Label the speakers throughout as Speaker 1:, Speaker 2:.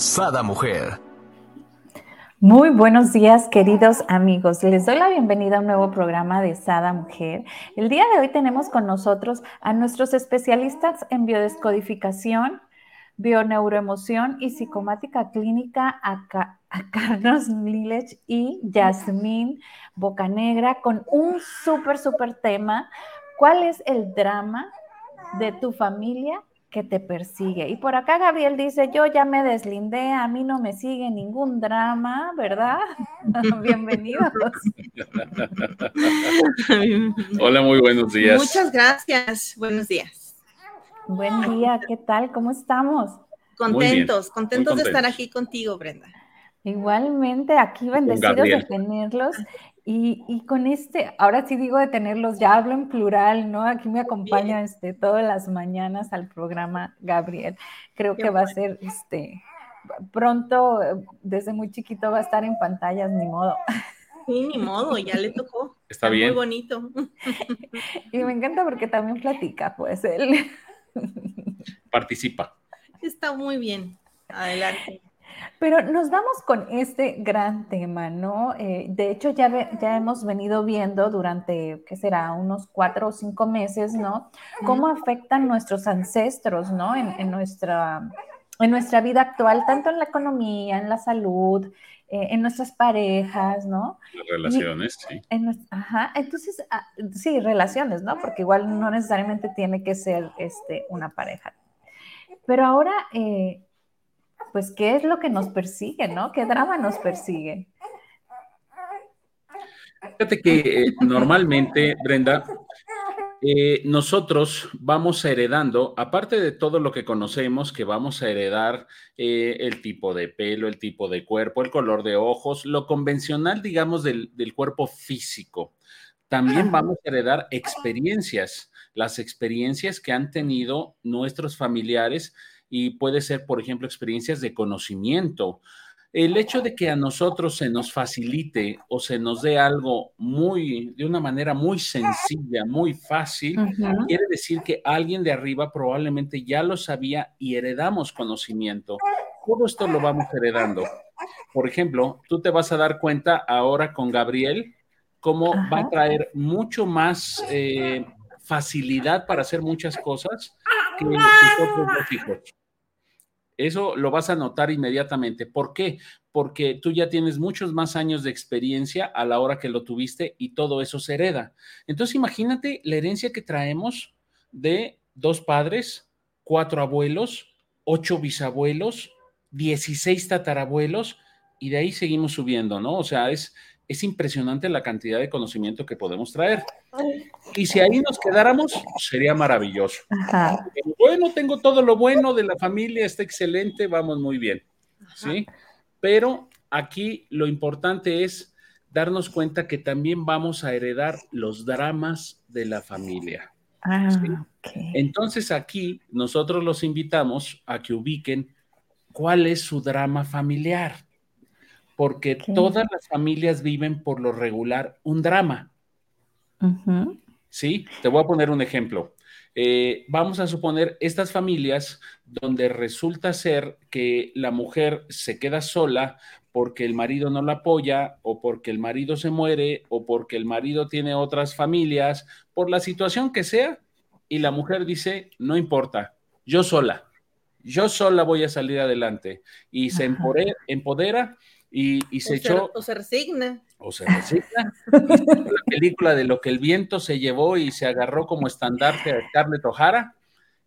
Speaker 1: Sada Mujer.
Speaker 2: Muy buenos días, queridos amigos. Les doy la bienvenida a un nuevo programa de Sada Mujer. El día de hoy tenemos con nosotros a nuestros especialistas en biodescodificación, bioneuroemoción y psicomática clínica, a, Carlos Milech y Yasmín Bocanegra, con un súper, súper tema. ¿Cuál es el drama de tu familia que te persigue. Y por acá Gabriel dice, yo ya me deslindé, a mí no me sigue ningún drama, ¿verdad? Bienvenidos.
Speaker 3: Hola, muy buenos días.
Speaker 4: Muchas gracias, buenos días.
Speaker 2: Buen día, ¿qué tal? ¿Cómo estamos?
Speaker 4: Contentos, contentos de estar aquí contigo, Brenda.
Speaker 2: Igualmente, aquí bendecidos de tenerlos y, con este, ahora sí digo de tenerlos, ya hablo en plural, ¿no? Aquí me acompaña este, todas las mañanas al programa Gabriel. Creo que va a ser, este, pronto, desde muy chiquito va a estar en pantallas, ni modo.
Speaker 4: Sí, ni modo, ya le tocó.
Speaker 3: Está, bien.
Speaker 4: Muy bonito.
Speaker 2: Y me encanta porque también platica, pues él.
Speaker 3: Participa.
Speaker 4: Está muy bien. Adelante.
Speaker 2: Pero nos vamos con este gran tema, ¿no? Eh, de hecho, ya, ya hemos venido viendo durante, ¿qué será?, unos cuatro o cinco meses, ¿no? Cómo afectan nuestros ancestros, ¿no? En, nuestra, en nuestra vida actual, tanto en la economía, en la salud, eh, en nuestras parejas, ¿no?
Speaker 3: Las relaciones, sí.
Speaker 2: ajá, entonces, ah, sí, relaciones, ¿no? Porque igual no necesariamente tiene que ser este, una pareja. Pero ahora... Eh, pues, ¿qué es lo que nos persigue, no? ¿Qué drama nos persigue?
Speaker 3: Fíjate que eh, normalmente, Brenda, eh, nosotros vamos heredando, aparte de todo lo que conocemos, que vamos a heredar eh, el tipo de pelo, el tipo de cuerpo, el color de ojos, lo convencional, digamos, del, del cuerpo físico. También vamos a heredar experiencias, las experiencias que han tenido nuestros familiares y puede ser, por ejemplo, experiencias de conocimiento. El hecho de que a nosotros se nos facilite o se nos dé algo muy, de una manera muy sencilla, muy fácil, quiere decir que alguien de arriba probablemente ya lo sabía y heredamos conocimiento. Todo esto lo vamos heredando. Por ejemplo, tú te vas a dar cuenta ahora con Gabriel cómo va a traer mucho más eh, facilidad para hacer muchas cosas que nosotros los hijos. Eso lo vas a notar inmediatamente. ¿Por qué? Porque tú ya tienes muchos más años de experiencia a la hora que lo tuviste y todo eso se hereda. Entonces imagínate la herencia que traemos de dos padres, cuatro abuelos, ocho bisabuelos, dieciséis tatarabuelos y de ahí seguimos subiendo, ¿no? O sea, es, es impresionante la cantidad de conocimiento que podemos traer. Y si ahí nos quedáramos, sería maravilloso. Bueno, tengo todo lo bueno de la familia, está excelente, vamos muy bien. ¿Sí? Pero aquí lo importante es darnos cuenta que también vamos a heredar los dramas de la familia.
Speaker 2: Ah,
Speaker 3: Entonces aquí nosotros los invitamos a que ubiquen cuál es su drama familiar porque todas las familias viven por lo regular un drama. Sí, te voy a poner un ejemplo. Eh, vamos a suponer estas familias donde resulta ser que la mujer se queda sola porque el marido no la apoya o porque el marido se muere o porque el marido tiene otras familias, por la situación que sea, y la mujer dice, no importa, yo sola, yo sola voy a salir adelante y se empodera y, se echó.
Speaker 4: o se resigna.
Speaker 3: O se resigna. la película de lo que el viento se llevó y se agarró como estandarte a Scarlett O'Hara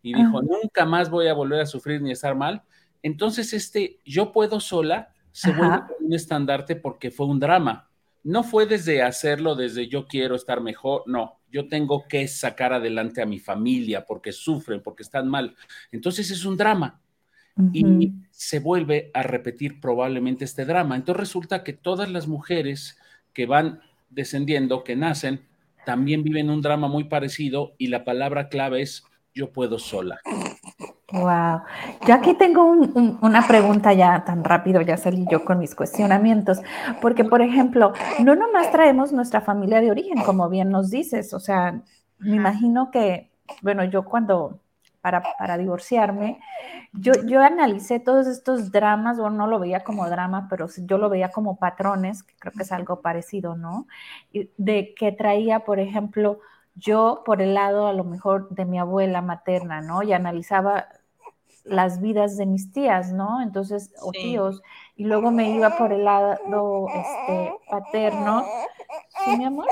Speaker 3: y dijo: Nunca más voy a volver a sufrir ni estar mal. Entonces, este yo puedo sola se vuelve un estandarte porque fue un drama. No fue desde hacerlo, desde yo quiero estar mejor, no, yo tengo que sacar adelante a mi familia porque sufren, porque están mal. Entonces es un drama. Y se vuelve a repetir probablemente este drama. Entonces resulta que todas las mujeres que van descendiendo, que nacen, también viven un drama muy parecido y la palabra clave es yo puedo sola.
Speaker 2: Wow. Yo aquí tengo una pregunta ya tan rápido, ya salí yo con mis cuestionamientos, porque por ejemplo, no nomás traemos nuestra familia de origen, como bien nos dices, o sea, me imagino que, bueno, yo cuando para, divorciarme, yo, yo analicé todos estos dramas, o no lo veía como drama, pero yo lo veía como patrones, que creo que es algo parecido, ¿no? De que traía, por ejemplo, yo por el lado a lo mejor de mi abuela materna, ¿no? Y analizaba las vidas de mis tías, ¿no? Entonces, o tíos, y luego me iba por el lado este, paterno, ¿sí, mi amor?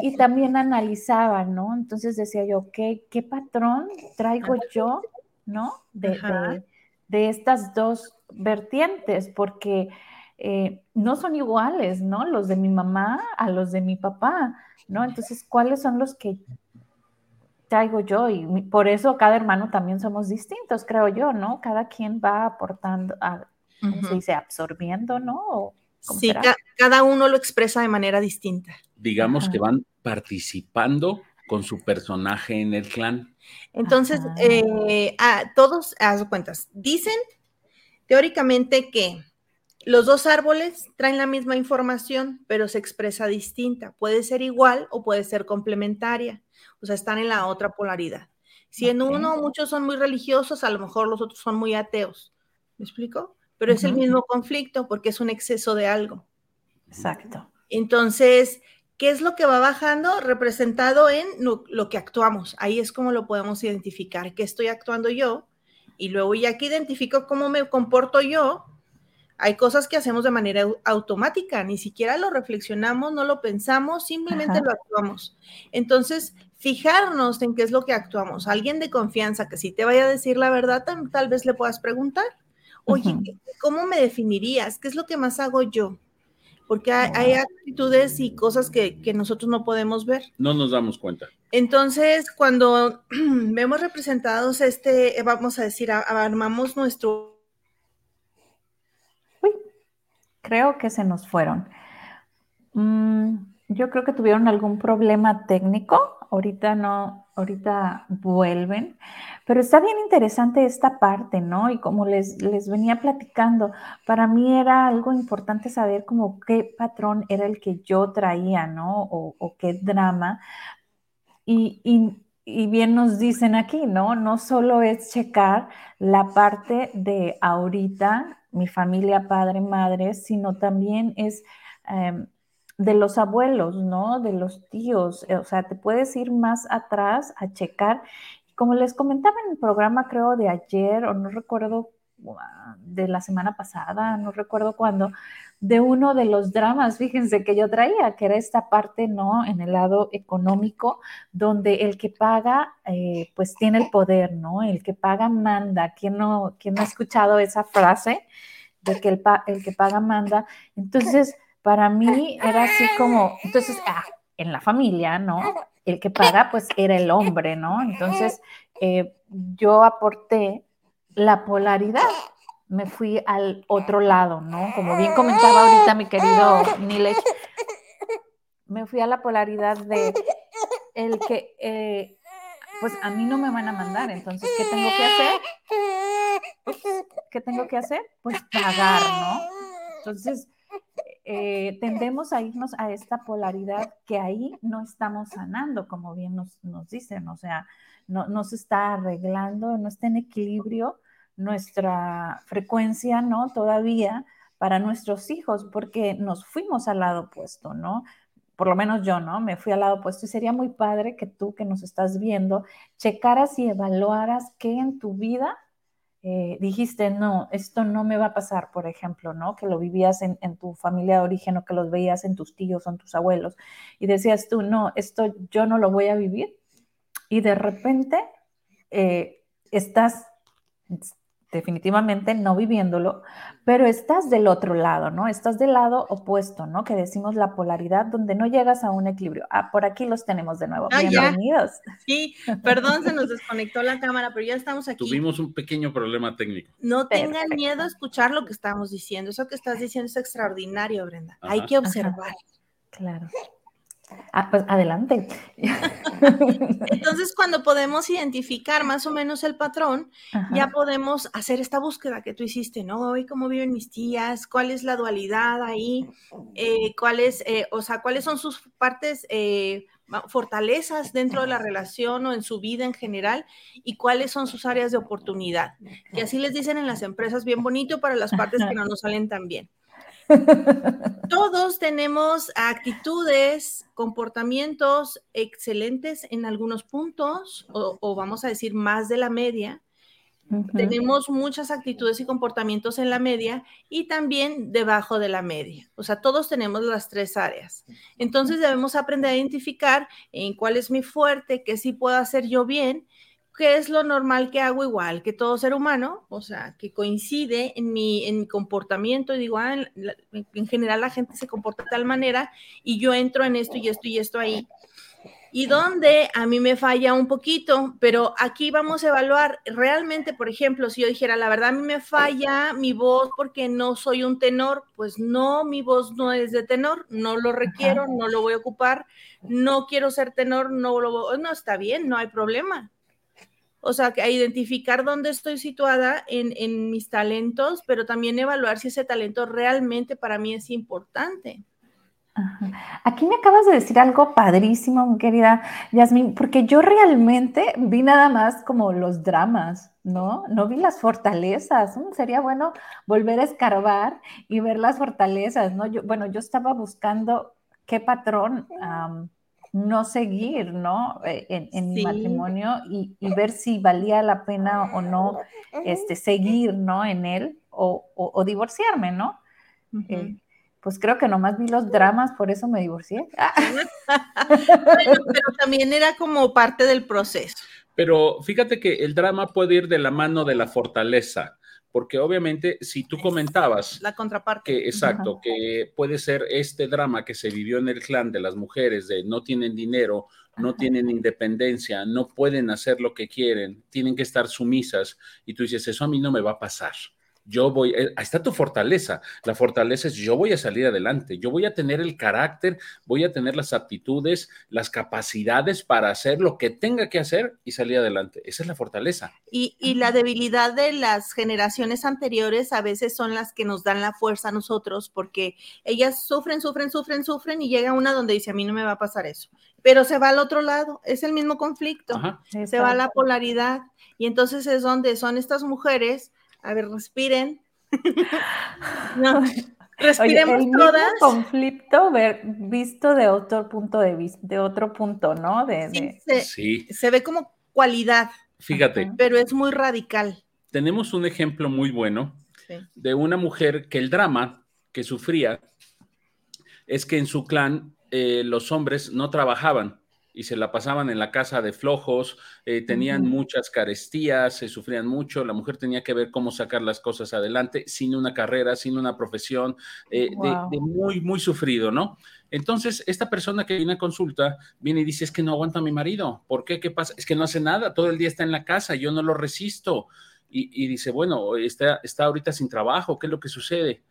Speaker 2: Y también analizaba, ¿no? Entonces decía yo, ¿qué, qué patrón traigo yo, ¿no? De, de, estas dos vertientes, porque eh, no son iguales, ¿no? Los de mi mamá a los de mi papá, ¿no? Entonces, ¿cuáles son los que traigo yo? Y por eso cada hermano también somos distintos, creo yo, ¿no? Cada quien va aportando, a, ¿cómo se dice? Absorbiendo, ¿no?
Speaker 4: Sí, cada uno lo expresa de manera distinta.
Speaker 3: Digamos que van participando con su personaje en el clan.
Speaker 4: Entonces, eh, a todos, haz cuentas, dicen teóricamente que los dos árboles traen la misma información, pero se expresa distinta. Puede ser igual o puede ser complementaria. O sea, están en la otra polaridad. Si en uno muchos son muy religiosos, a lo mejor los otros son muy ateos. ¿Me explico? pero es el mismo conflicto porque es un exceso de algo.
Speaker 2: Exacto.
Speaker 4: Entonces, ¿qué es lo que va bajando? Representado en lo, que actuamos. Ahí es como lo podemos identificar, qué estoy actuando yo. Y luego ya que identifico cómo me comporto yo, hay cosas que hacemos de manera automática, ni siquiera lo reflexionamos, no lo pensamos, simplemente lo actuamos. Entonces, fijarnos en qué es lo que actuamos. Alguien de confianza que si te vaya a decir la verdad, tal vez le puedas preguntar. Oye, ¿cómo me definirías? ¿Qué es lo que más hago yo? Porque hay, actitudes y cosas que, nosotros no podemos ver.
Speaker 3: No nos damos cuenta.
Speaker 4: Entonces, cuando vemos representados este, eh, vamos a decir, armamos nuestro...
Speaker 2: Uy, creo que se nos fueron. Mm, yo creo que tuvieron algún problema técnico. Ahorita no, ahorita vuelven. Pero está bien interesante esta parte, ¿no? Y como les, les venía platicando, para mí era algo importante saber como qué patrón era el que yo traía, ¿no? O, qué drama. Y, y bien nos dicen aquí, ¿no? No solo es checar la parte de ahorita, mi familia, padre, madre, sino también es... Em, de los abuelos, ¿no? De los tíos, eh, o sea, te puedes ir más atrás a checar. Como les comentaba en el programa, creo, de ayer, o no recuerdo, de la semana pasada, no recuerdo cuándo, de uno de los dramas, fíjense, que yo traía, que era esta parte, ¿no? En el lado económico, donde el que paga, eh, pues tiene el poder, ¿no? El que paga manda. ¿Quién no, quién no ha escuchado esa frase de que el, el que paga manda? Entonces para mí era así como, entonces, ah, en la familia, ¿no? El que paga, pues era el hombre, ¿no? Entonces, eh, yo aporté la polaridad, me fui al otro lado, ¿no? Como bien comentaba ahorita mi querido Nilesh, me fui a la polaridad de el que, eh, pues a mí no me van a mandar, entonces, ¿qué tengo que hacer? ¿Qué tengo que hacer? Pues pagar, ¿no? Entonces, eh, tendemos a irnos a esta polaridad que ahí no estamos sanando, como bien nos, dicen, o sea, no, se está arreglando, no está en equilibrio nuestra frecuencia, ¿no? Todavía para nuestros hijos, porque nos fuimos al lado opuesto, ¿no? Por lo menos yo, ¿no? Me fui al lado opuesto y sería muy padre que tú que nos estás viendo, checaras y evaluaras qué en tu vida eh, dijiste, no, esto no me va a pasar, por ejemplo, ¿no? Que lo vivías en, tu familia de origen o que los veías en tus tíos o en tus abuelos y decías tú, no, esto yo no lo voy a vivir y de repente eh, estás definitivamente no viviéndolo, pero estás del otro lado, ¿no? Estás del lado opuesto, ¿no? Que decimos la polaridad donde no llegas a un equilibrio. Ah, por aquí los tenemos de nuevo. Ah, Bienvenidos.
Speaker 4: Sí, perdón, se nos desconectó la cámara, pero ya estamos aquí.
Speaker 3: Tuvimos un pequeño problema técnico.
Speaker 4: No tengan miedo a escuchar lo que estamos diciendo. Eso que estás diciendo es extraordinario, Brenda. Hay que observar.
Speaker 2: Claro. Ah, pues adelante.
Speaker 4: Entonces, cuando podemos identificar más o menos el patrón, ya podemos hacer esta búsqueda que tú hiciste, ¿no? Hoy, ¿cómo viven mis tías? ¿Cuál es la dualidad ahí? Eh, ¿Cuáles, eh, o sea, cuáles son sus partes, eh, fortalezas dentro de la relación o en su vida en general? ¿Y cuáles son sus áreas de oportunidad? Que así les dicen en las empresas, bien bonito para las partes que no nos salen tan bien. Todos tenemos actitudes, comportamientos excelentes en algunos puntos, o, vamos a decir más de la media. Tenemos muchas actitudes y comportamientos en la media y también debajo de la media. O sea, todos tenemos las tres áreas. Entonces debemos aprender a identificar en cuál es mi fuerte, qué sí puedo hacer yo bien ¿qué es lo normal que hago igual que todo ser humano? O sea, que coincide en mi, en mi comportamiento y digo, ah, en, general la gente se comporta de tal manera y yo entro en esto y esto y esto ahí. Y donde a mí me falla un poquito, pero aquí vamos a evaluar realmente, por ejemplo, si yo dijera, la verdad a mí me falla mi voz porque no soy un tenor, pues no, mi voz no es de tenor, no lo requiero, no lo voy a ocupar, no quiero ser tenor, no lo, no está bien, no hay problema o sea, a identificar dónde estoy situada en, mis talentos, pero también evaluar si ese talento realmente para mí es importante.
Speaker 2: Aquí me acabas de decir algo padrísimo, querida Yasmin, porque yo realmente vi nada más como los dramas, ¿no? No vi las fortalezas. Mm, sería bueno volver a escarbar y ver las fortalezas, ¿no? Yo, bueno, yo estaba buscando qué patrón no seguir, ¿no? Eh, en, mi matrimonio y, ver si valía la pena o no este, seguir, ¿no? En él o, divorciarme, ¿no? Eh, pues creo que nomás vi los dramas, por eso me divorcié.
Speaker 4: pero también era como parte del proceso.
Speaker 3: Pero fíjate que el drama puede ir de la mano de la fortaleza porque obviamente si tú comentabas...
Speaker 4: La contraparte.
Speaker 3: Que, exacto, que puede ser este drama que se vivió en el clan de las mujeres, de no tienen dinero, no tienen independencia, no pueden hacer lo que quieren, tienen que estar sumisas, y tú dices, eso a mí no me va a pasar yo voy, eh, ahí está tu fortaleza. La fortaleza es yo voy a salir adelante, yo voy a tener el carácter, voy a tener las aptitudes, las capacidades para hacer lo que tenga que hacer y salir adelante. Esa es la fortaleza.
Speaker 4: Y, la debilidad de las generaciones anteriores a veces son las que nos dan la fuerza a nosotros porque ellas sufren, sufren, sufren, sufren y llega una donde dice, a mí no me va a pasar eso. Pero se va al otro lado, es el mismo conflicto, se va a la polaridad. Y entonces es donde son estas mujeres a ver, respiren.
Speaker 2: no, respiremos el todas. conflicto ver, visto de otro punto de vista, de otro punto, ¿no? De,
Speaker 4: sí, Se, ve como cualidad.
Speaker 3: Fíjate.
Speaker 4: Pero es muy radical.
Speaker 3: Tenemos un ejemplo muy bueno de una mujer que el drama que sufría es que en su clan eh, los hombres no trabajaban y se la pasaban en la casa de flojos, eh, tenían muchas carestías, se sufrían mucho, la mujer tenía que ver cómo sacar las cosas adelante sin una carrera, sin una profesión, eh, de, muy, muy sufrido, ¿no? Entonces, esta persona que viene a consulta viene y dice, es que no aguanta a mi marido, ¿por qué? ¿Qué pasa? Es que no hace nada, todo el día está en la casa, yo no lo resisto. Y, dice, bueno, está, está ahorita sin trabajo, ¿qué es lo que sucede?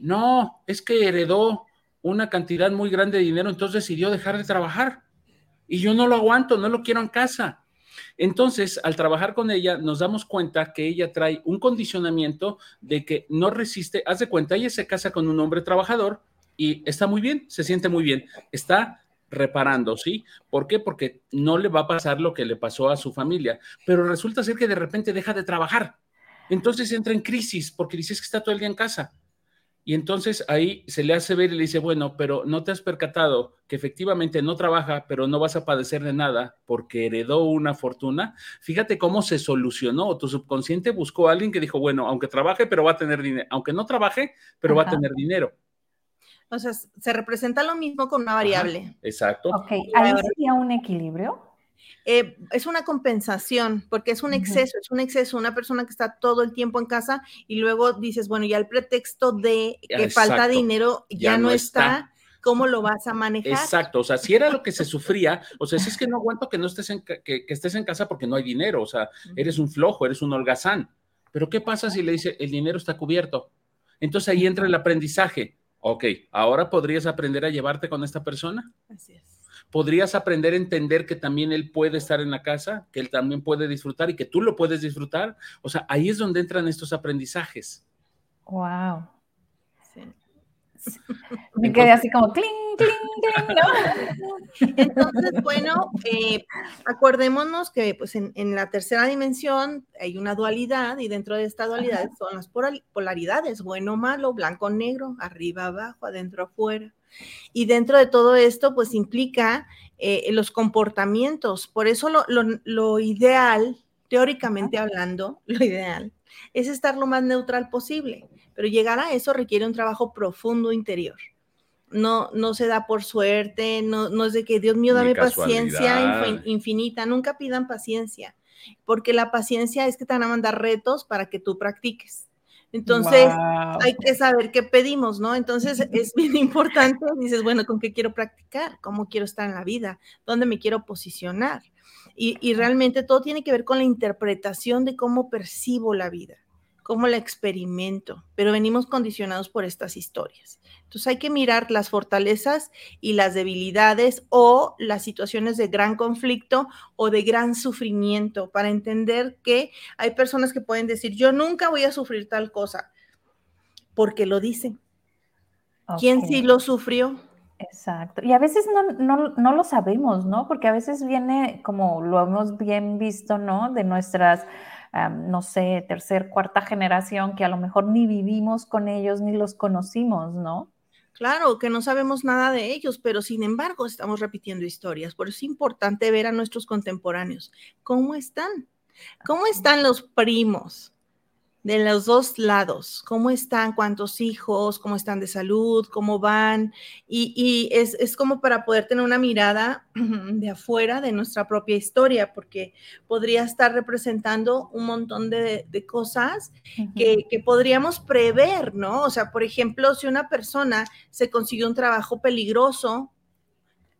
Speaker 3: No, es que heredó una cantidad muy grande de dinero, entonces decidió dejar de trabajar y yo no lo aguanto, no lo quiero en casa. Entonces, al trabajar con ella, nos damos cuenta que ella trae un condicionamiento de que no resiste. Haz de cuenta, ella se casa con un hombre trabajador y está muy bien, se siente muy bien, está reparando, ¿sí? ¿Por qué? Porque no le va a pasar lo que le pasó a su familia, pero resulta ser que de repente deja de trabajar. Entonces entra en crisis porque dices que está todo el día en casa. Y entonces ahí se le hace ver y le dice, bueno, pero no te has percatado que efectivamente no trabaja, pero no vas a padecer de nada porque heredó una fortuna. Fíjate cómo se solucionó. Tu subconsciente buscó a alguien que dijo, bueno, aunque trabaje, pero va a tener dinero. Aunque no trabaje, pero va a tener dinero.
Speaker 4: O sea, se representa lo mismo con una variable.
Speaker 3: exacto.
Speaker 2: Ok, ahí sería un equilibrio.
Speaker 4: Eh, es una compensación, porque es un exceso, es un exceso, una persona que está todo el tiempo en casa y luego dices, bueno, ya el pretexto de que falta dinero ya, no, está. ¿Cómo lo vas a manejar?
Speaker 3: Exacto, o sea, si era lo que se sufría, o sea, si es que no aguanto que no estés en, que, estés en casa porque no hay dinero, o sea, eres un flojo, eres un holgazán. Pero ¿qué pasa si le dice, el dinero está cubierto? Entonces ahí entra el aprendizaje. Ok, ahora podrías aprender a llevarte con esta persona. Así es podrías aprender a entender que también él puede estar en la casa, que él también puede disfrutar y que tú lo puedes disfrutar. O sea, ahí es donde entran estos aprendizajes.
Speaker 2: Wow. Me quedé así como cling, cling, cling,
Speaker 4: ¿no? Entonces, bueno, eh, acordémonos que pues en, en, la tercera dimensión hay una dualidad y dentro de esta dualidad son las polaridades, bueno, malo, blanco, negro, arriba, abajo, adentro, afuera. Y dentro de todo esto, pues implica eh, los comportamientos. Por eso lo, ideal, teóricamente hablando, lo ideal es estar lo más neutral posible. Pero llegar a eso requiere un trabajo profundo interior. No, no se da por suerte, no, no es de que Dios mío, dame paciencia infinita. Nunca pidan paciencia, porque la paciencia es que te van a mandar retos para que tú practiques. Entonces, hay que saber qué pedimos, ¿no? Entonces, es bien importante, dices, bueno, ¿con qué quiero practicar? ¿Cómo quiero estar en la vida? ¿Dónde me quiero posicionar? Y, y realmente todo tiene que ver con la interpretación de cómo percibo la vida cómo la experimento, pero venimos condicionados por estas historias. Entonces hay que mirar las fortalezas y las debilidades o las situaciones de gran conflicto o de gran sufrimiento para entender que hay personas que pueden decir, yo nunca voy a sufrir tal cosa, porque lo dicen. ¿Quién sí lo sufrió?
Speaker 2: Exacto. Y a veces no, no, lo sabemos, ¿no? Porque a veces viene, como lo hemos bien visto, ¿no? De nuestras no sé, tercer, cuarta generación que a lo mejor ni vivimos con ellos ni los conocimos, ¿no?
Speaker 4: Claro, que no sabemos nada de ellos, pero sin embargo estamos repitiendo historias. Por eso es importante ver a nuestros contemporáneos. ¿Cómo están? ¿Cómo están los primos? De los dos lados, cómo están, cuántos hijos, cómo están de salud, cómo van, y, es, como para poder tener una mirada de afuera de nuestra propia historia, porque podría estar representando un montón de, cosas que, que, podríamos prever, ¿no? O sea, por ejemplo, si una persona se consiguió un trabajo peligroso,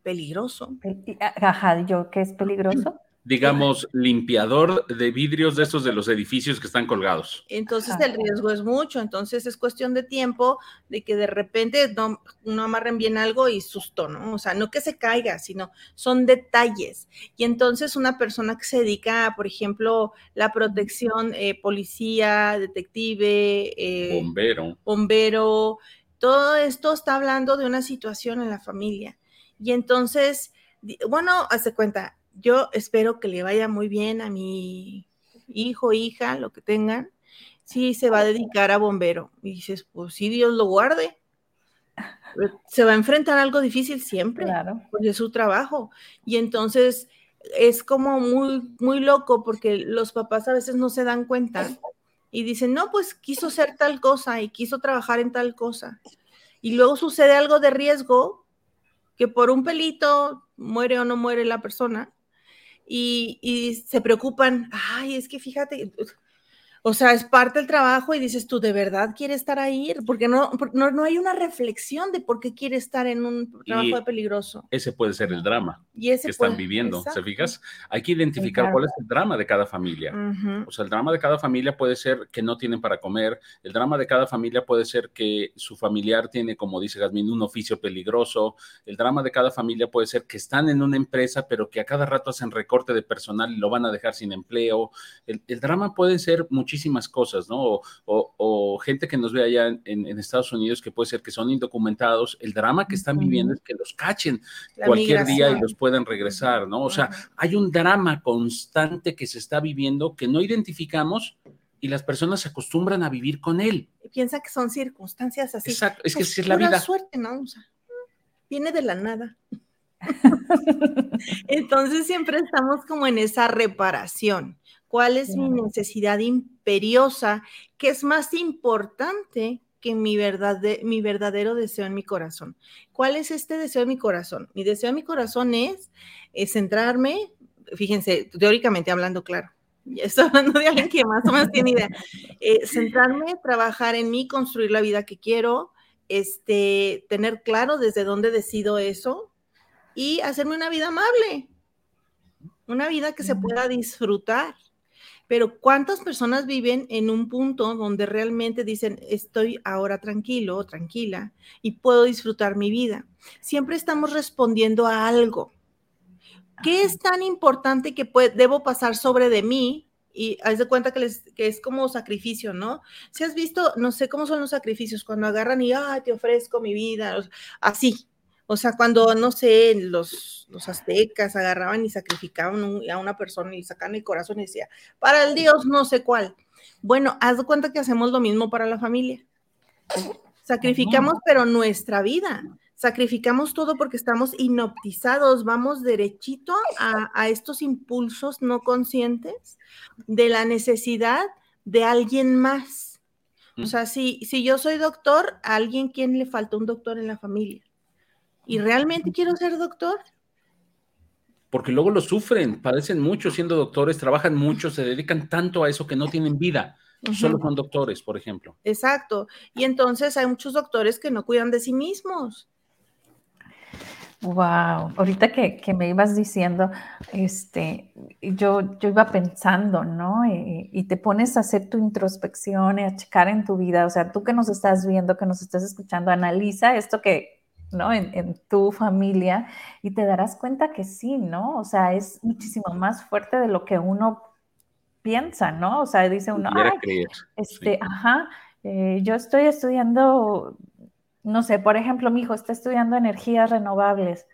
Speaker 4: peligroso.
Speaker 2: Ajá, ¿yo qué es peligroso?
Speaker 3: Digamos, limpiador de vidrios de esos de los edificios que están colgados.
Speaker 4: Entonces el riesgo es mucho, entonces es cuestión de tiempo de que de repente no, no amarren bien algo y susto, ¿no? O sea, no que se caiga, sino son detalles. Y entonces una persona que se dedica a, por ejemplo, la protección, eh, policía, detective,
Speaker 3: eh, bombero.
Speaker 4: bombero, todo esto está hablando de una situación en la familia. Y entonces, bueno, hace cuenta, yo espero que le vaya muy bien a mi hijo, hija, lo que tengan, si se va a dedicar a bombero. Y dices, pues sí, Dios lo guarde. Se va a enfrentar a algo difícil siempre, claro. porque es su trabajo. Y entonces es como muy, muy loco porque los papás a veces no se dan cuenta y dicen, no, pues quiso ser tal cosa y quiso trabajar en tal cosa. Y luego sucede algo de riesgo que por un pelito muere o no muere la persona y, se preocupan, ay, es que fíjate, o sea, es parte del trabajo y dices tú, ¿de verdad quieres estar ahí? Porque no, no, no hay una reflexión de por qué quiere estar en un trabajo de peligroso.
Speaker 3: Ese puede ser el drama que están viviendo, ¿se fijas? Hay que identificar cuál es el drama de cada familia. O sea, el drama de cada familia puede ser que no tienen para comer, el drama de cada familia puede ser que su familiar tiene, como dice Gazmín, un oficio peligroso, el drama de cada familia puede ser que están en una empresa, pero que a cada rato hacen recorte de personal y lo van a dejar sin empleo. El, el drama puede ser mucho muchísimas cosas, ¿no? O, gente que nos ve allá en, Estados Unidos que puede ser que son indocumentados, el drama que están viviendo es que los cachen cualquier día y los puedan regresar, ¿no? O sea, hay un drama constante que se está viviendo que no identificamos y las personas se acostumbran a vivir con él.
Speaker 4: Y piensa que son circunstancias así.
Speaker 3: Exacto, es que pues es la vida.
Speaker 4: suerte, ¿no? O sea, viene de la nada. Entonces siempre estamos como en esa reparación cuál es mi necesidad imperiosa, que es más importante que mi, verdad mi verdadero deseo en mi corazón. ¿Cuál es este deseo en mi corazón? Mi deseo en mi corazón es, centrarme, fíjense, teóricamente hablando, claro. Estoy hablando de alguien que más o menos tiene idea. Eh, centrarme, trabajar en mí, construir la vida que quiero, este, tener claro desde dónde decido eso y hacerme una vida amable, una vida que se pueda disfrutar. Pero ¿cuántas personas viven en un punto donde realmente dicen, estoy ahora tranquilo o tranquila y puedo disfrutar mi vida? Siempre estamos respondiendo a algo. ¿Qué es tan importante que debo pasar sobre de mí? Y haz de cuenta que, es como sacrificio, ¿no? Si has visto, no sé cómo son los sacrificios, cuando agarran y, ah, te ofrezco mi vida, así, o sea, cuando, no sé, los, los aztecas agarraban y sacrificaban a una persona y sacaban el corazón y decía, para el Dios no sé cuál. Bueno, haz de cuenta que hacemos lo mismo para la familia. Sacrificamos, pero nuestra vida. Sacrificamos todo porque estamos hipnotizados, vamos derechito a, a estos impulsos no conscientes de la necesidad de alguien más. O sea, si, si yo soy doctor, a alguien, ¿quién le falta un doctor en la familia? ¿Y realmente quiero ser doctor?
Speaker 3: Porque luego lo sufren, padecen mucho siendo doctores, trabajan mucho, se dedican tanto a eso que no tienen vida. Solo son doctores, por ejemplo.
Speaker 4: Exacto. Y entonces hay muchos doctores que no cuidan de sí mismos.
Speaker 2: Wow, ahorita que, me ibas diciendo, este, yo, yo iba pensando, ¿no? Y, y, te pones a hacer tu introspección y a checar en tu vida, o sea, tú que nos estás viendo, que nos estás escuchando, analiza esto que, ¿no? En, tu familia y te darás cuenta que sí, ¿no? O sea, es muchísimo más fuerte de lo que uno piensa, ¿no? O sea, dice uno, Ay, este, ajá, eh, yo estoy estudiando, no sé, por ejemplo, mi hijo está estudiando energías renovables.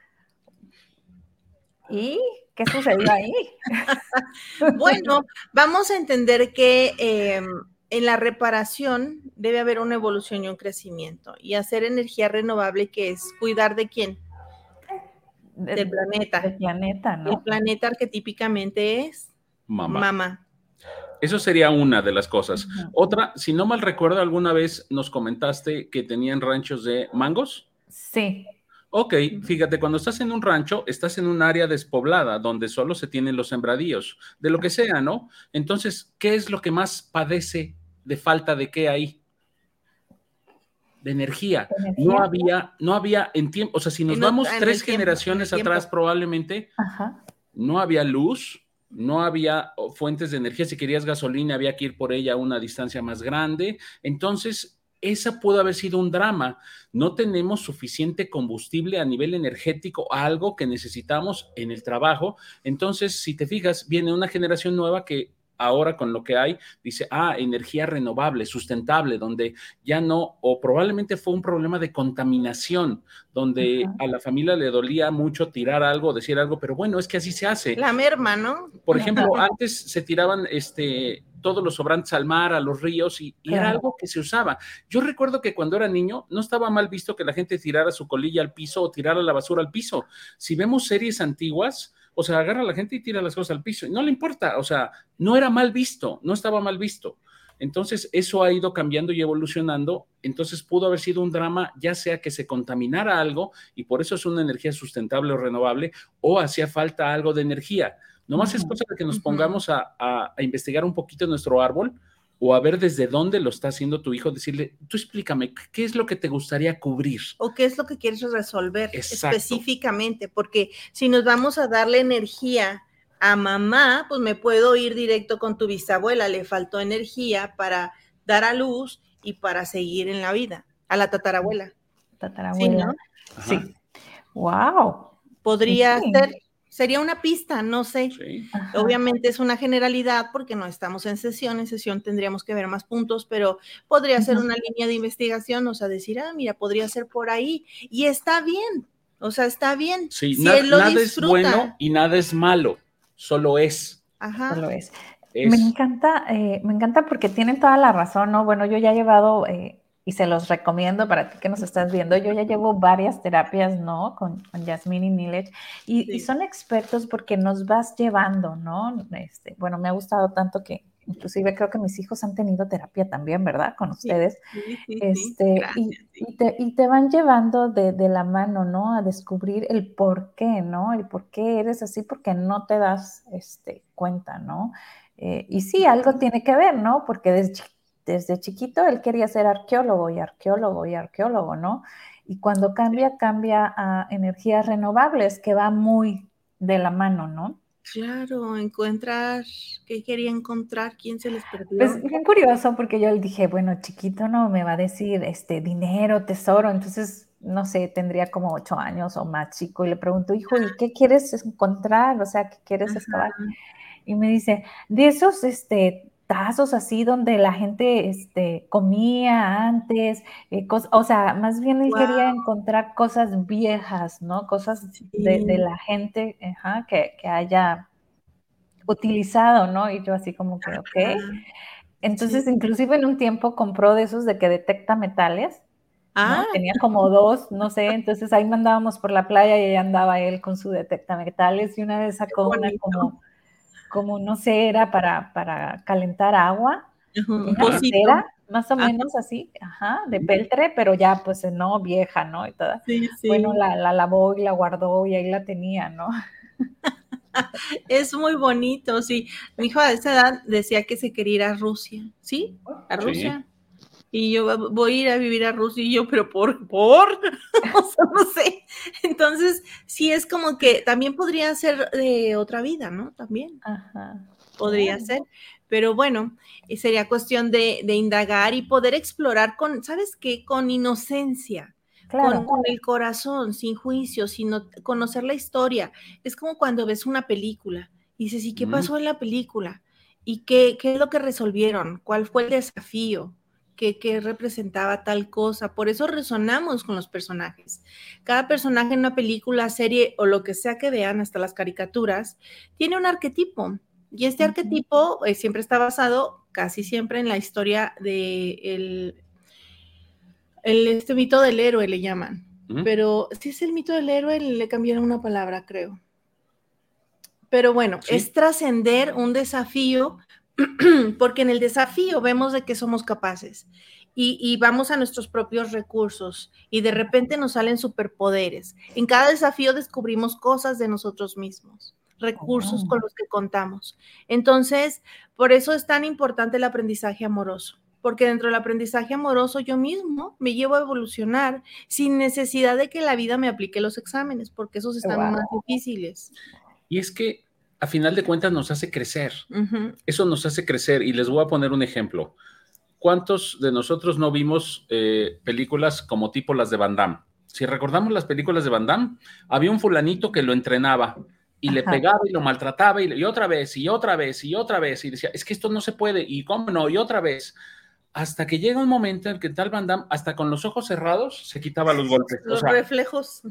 Speaker 2: ¿Y qué sucedió ahí?
Speaker 4: bueno, vamos a entender que... Em, en la reparación debe haber una evolución y un crecimiento. Y hacer energía renovable, que es cuidar de quién? del planeta.
Speaker 2: Del planeta, ¿no?
Speaker 4: El planeta arquetípicamente es
Speaker 3: mamá.
Speaker 4: mamá.
Speaker 3: Eso sería una de las cosas. Otra, si no mal recuerdo, alguna vez nos comentaste que tenían ranchos de mangos.
Speaker 2: Sí.
Speaker 3: Ok, fíjate, cuando estás en un rancho, estás en un área despoblada donde solo se tienen los sembradíos, de lo que sea, ¿no? Entonces, ¿qué es lo que más padece de falta de qué ahí? De energía. No había, no había en tiempo, o sea, si nos vamos tres generaciones atrás probablemente, no había luz, no había fuentes de energía. Si querías gasolina, había que ir por ella a una distancia más grande. Entonces, esa pudo haber sido un drama. No tenemos suficiente combustible a nivel energético, algo que necesitamos en el trabajo. Entonces, si te fijas, viene una generación nueva que ahora con lo que hay, dice, ah, energía renovable, sustentable, donde ya no, o probablemente fue un problema de contaminación, donde a la familia le dolía mucho tirar algo, decir algo, pero bueno, es que así se hace.
Speaker 4: La merma, ¿no?
Speaker 3: Por ejemplo, antes se tiraban este, todos los sobrantes al mar, a los ríos, y, era algo que se usaba. Yo recuerdo que cuando era niño no estaba mal visto que la gente tirara su colilla al piso o tirara la basura al piso. Si vemos series antiguas, o sea, agarra a la gente y tira las cosas al piso. Y no le importa, o sea, no era mal visto, no estaba mal visto. Entonces, eso ha ido cambiando y evolucionando. Entonces, pudo haber sido un drama, ya sea que se contaminara algo y por eso es una energía sustentable o renovable, o hacía falta algo de energía. Nomás es cosa de que nos pongamos a, a, investigar un poquito nuestro árbol o a ver desde dónde lo está haciendo tu hijo, decirle, tú explícame, ¿qué es lo que te gustaría cubrir?
Speaker 4: O qué es lo que quieres resolver específicamente, porque si nos vamos a darle energía a mamá, pues me puedo ir directo con tu bisabuela, le faltó energía para dar a luz y para seguir en la vida, a la tatarabuela.
Speaker 2: Tatarabuela. Sí. Wow.
Speaker 4: Podría ser Sería una pista, no sé. Obviamente es una generalidad porque no estamos en sesión. En sesión tendríamos que ver más puntos, pero podría ser una línea de investigación, o sea, decir, ah, mira, podría ser por ahí. Y está bien, o sea, está bien.
Speaker 3: Sí, si nada es bueno y nada es malo, solo es.
Speaker 2: Ajá. Solo es. Me encanta, eh, me encanta porque tienen toda la razón, ¿no? Bueno, yo ya he llevado eh, y se los recomiendo para ti que nos estás viendo. Yo ya llevo varias terapias, ¿no? Con, con Yasmín y Nilet, y, son expertos porque nos vas llevando, ¿no? Este, bueno, me ha gustado tanto que inclusive creo que mis hijos han tenido terapia también, ¿verdad? Con ustedes. este, y, te, y, te, van llevando de, de, la mano, ¿no? A descubrir el por qué, ¿no? El por qué eres así, porque no te das este, cuenta, ¿no? Eh, y sí, algo tiene que ver, ¿no? Porque desde, desde chiquito él quería ser arqueólogo y arqueólogo y arqueólogo, ¿no? Y cuando cambia, cambia a energías renovables, que va muy de la mano, ¿no?
Speaker 4: Claro, encontrar, ¿qué quería encontrar? ¿Quién se les perdió?
Speaker 2: Pues bien curioso, porque yo le dije, bueno, chiquito no, me va a decir, este, dinero, tesoro, entonces, no sé, tendría como ocho años o más chico, y le pregunto, hijo, ¿y qué quieres encontrar? O sea, ¿qué quieres excavar? Y me dice, de esos, este, tazos así donde la gente este, comía antes, eh, o sea, más bien él quería encontrar cosas viejas, ¿no? Cosas de, la gente que, haya utilizado, ¿no? Y yo así como que, ok. Entonces, inclusive en un tiempo compró de esos de que detecta metales. Ah. Tenía como dos, no sé, entonces ahí mandábamos por la playa y ahí andaba él con su detecta metales y una vez sacó una como como no sé, era para, para calentar agua, uh más o menos así, ajá, de peltre, pero ya pues no vieja, ¿no? Y toda. Bueno, la, la lavó y la guardó y ahí la tenía, ¿no?
Speaker 4: es muy bonito, sí. Mi hijo a esa edad decía que se quería ir a Rusia, ¿sí? A Rusia y yo voy a ir a vivir a Rusia y yo, pero por, por, no sé. Entonces, sí es como que también podría ser de otra vida, ¿no? También. Ajá. Podría ser. Pero bueno, eh, sería cuestión de, indagar y poder explorar con, ¿sabes qué? Con inocencia. Con, el corazón, sin juicio, sin conocer la historia. Es como cuando ves una película y dices, ¿y qué pasó en la película? ¿Y qué, qué es lo que resolvieron? ¿Cuál fue el desafío? Que, representaba tal cosa. Por eso resonamos con los personajes. Cada personaje en una película, serie o lo que sea que vean, hasta las caricaturas, tiene un arquetipo. Y este arquetipo eh, siempre está basado, casi siempre, en la historia de el, este mito del héroe, le llaman. Pero si es el mito del héroe, le cambiaron una palabra, creo. Pero bueno, es trascender un desafío porque en el desafío vemos de que somos capaces y, vamos a nuestros propios recursos y de repente nos salen superpoderes. En cada desafío descubrimos cosas de nosotros mismos, recursos con oh. los que contamos. Entonces, por eso es tan importante el aprendizaje amoroso, porque dentro del aprendizaje amoroso yo mismo me llevo a evolucionar sin necesidad de que la vida me aplique los exámenes, porque esos están más difíciles.
Speaker 3: Y es que a final de cuentas nos hace crecer. Eso nos hace crecer. Y les voy a poner un ejemplo. ¿Cuántos de nosotros no vimos eh, películas como tipo las de Van Damme? Si recordamos las películas de Van Damme, había un fulanito que lo entrenaba y le pegaba y lo maltrataba y, otra vez y otra vez y otra vez y decía, es que esto no se puede y cómo no, y otra vez. Hasta que llega un momento en que tal Van Damme, hasta con los ojos cerrados, se quitaba los golpes.
Speaker 4: Los reflejos.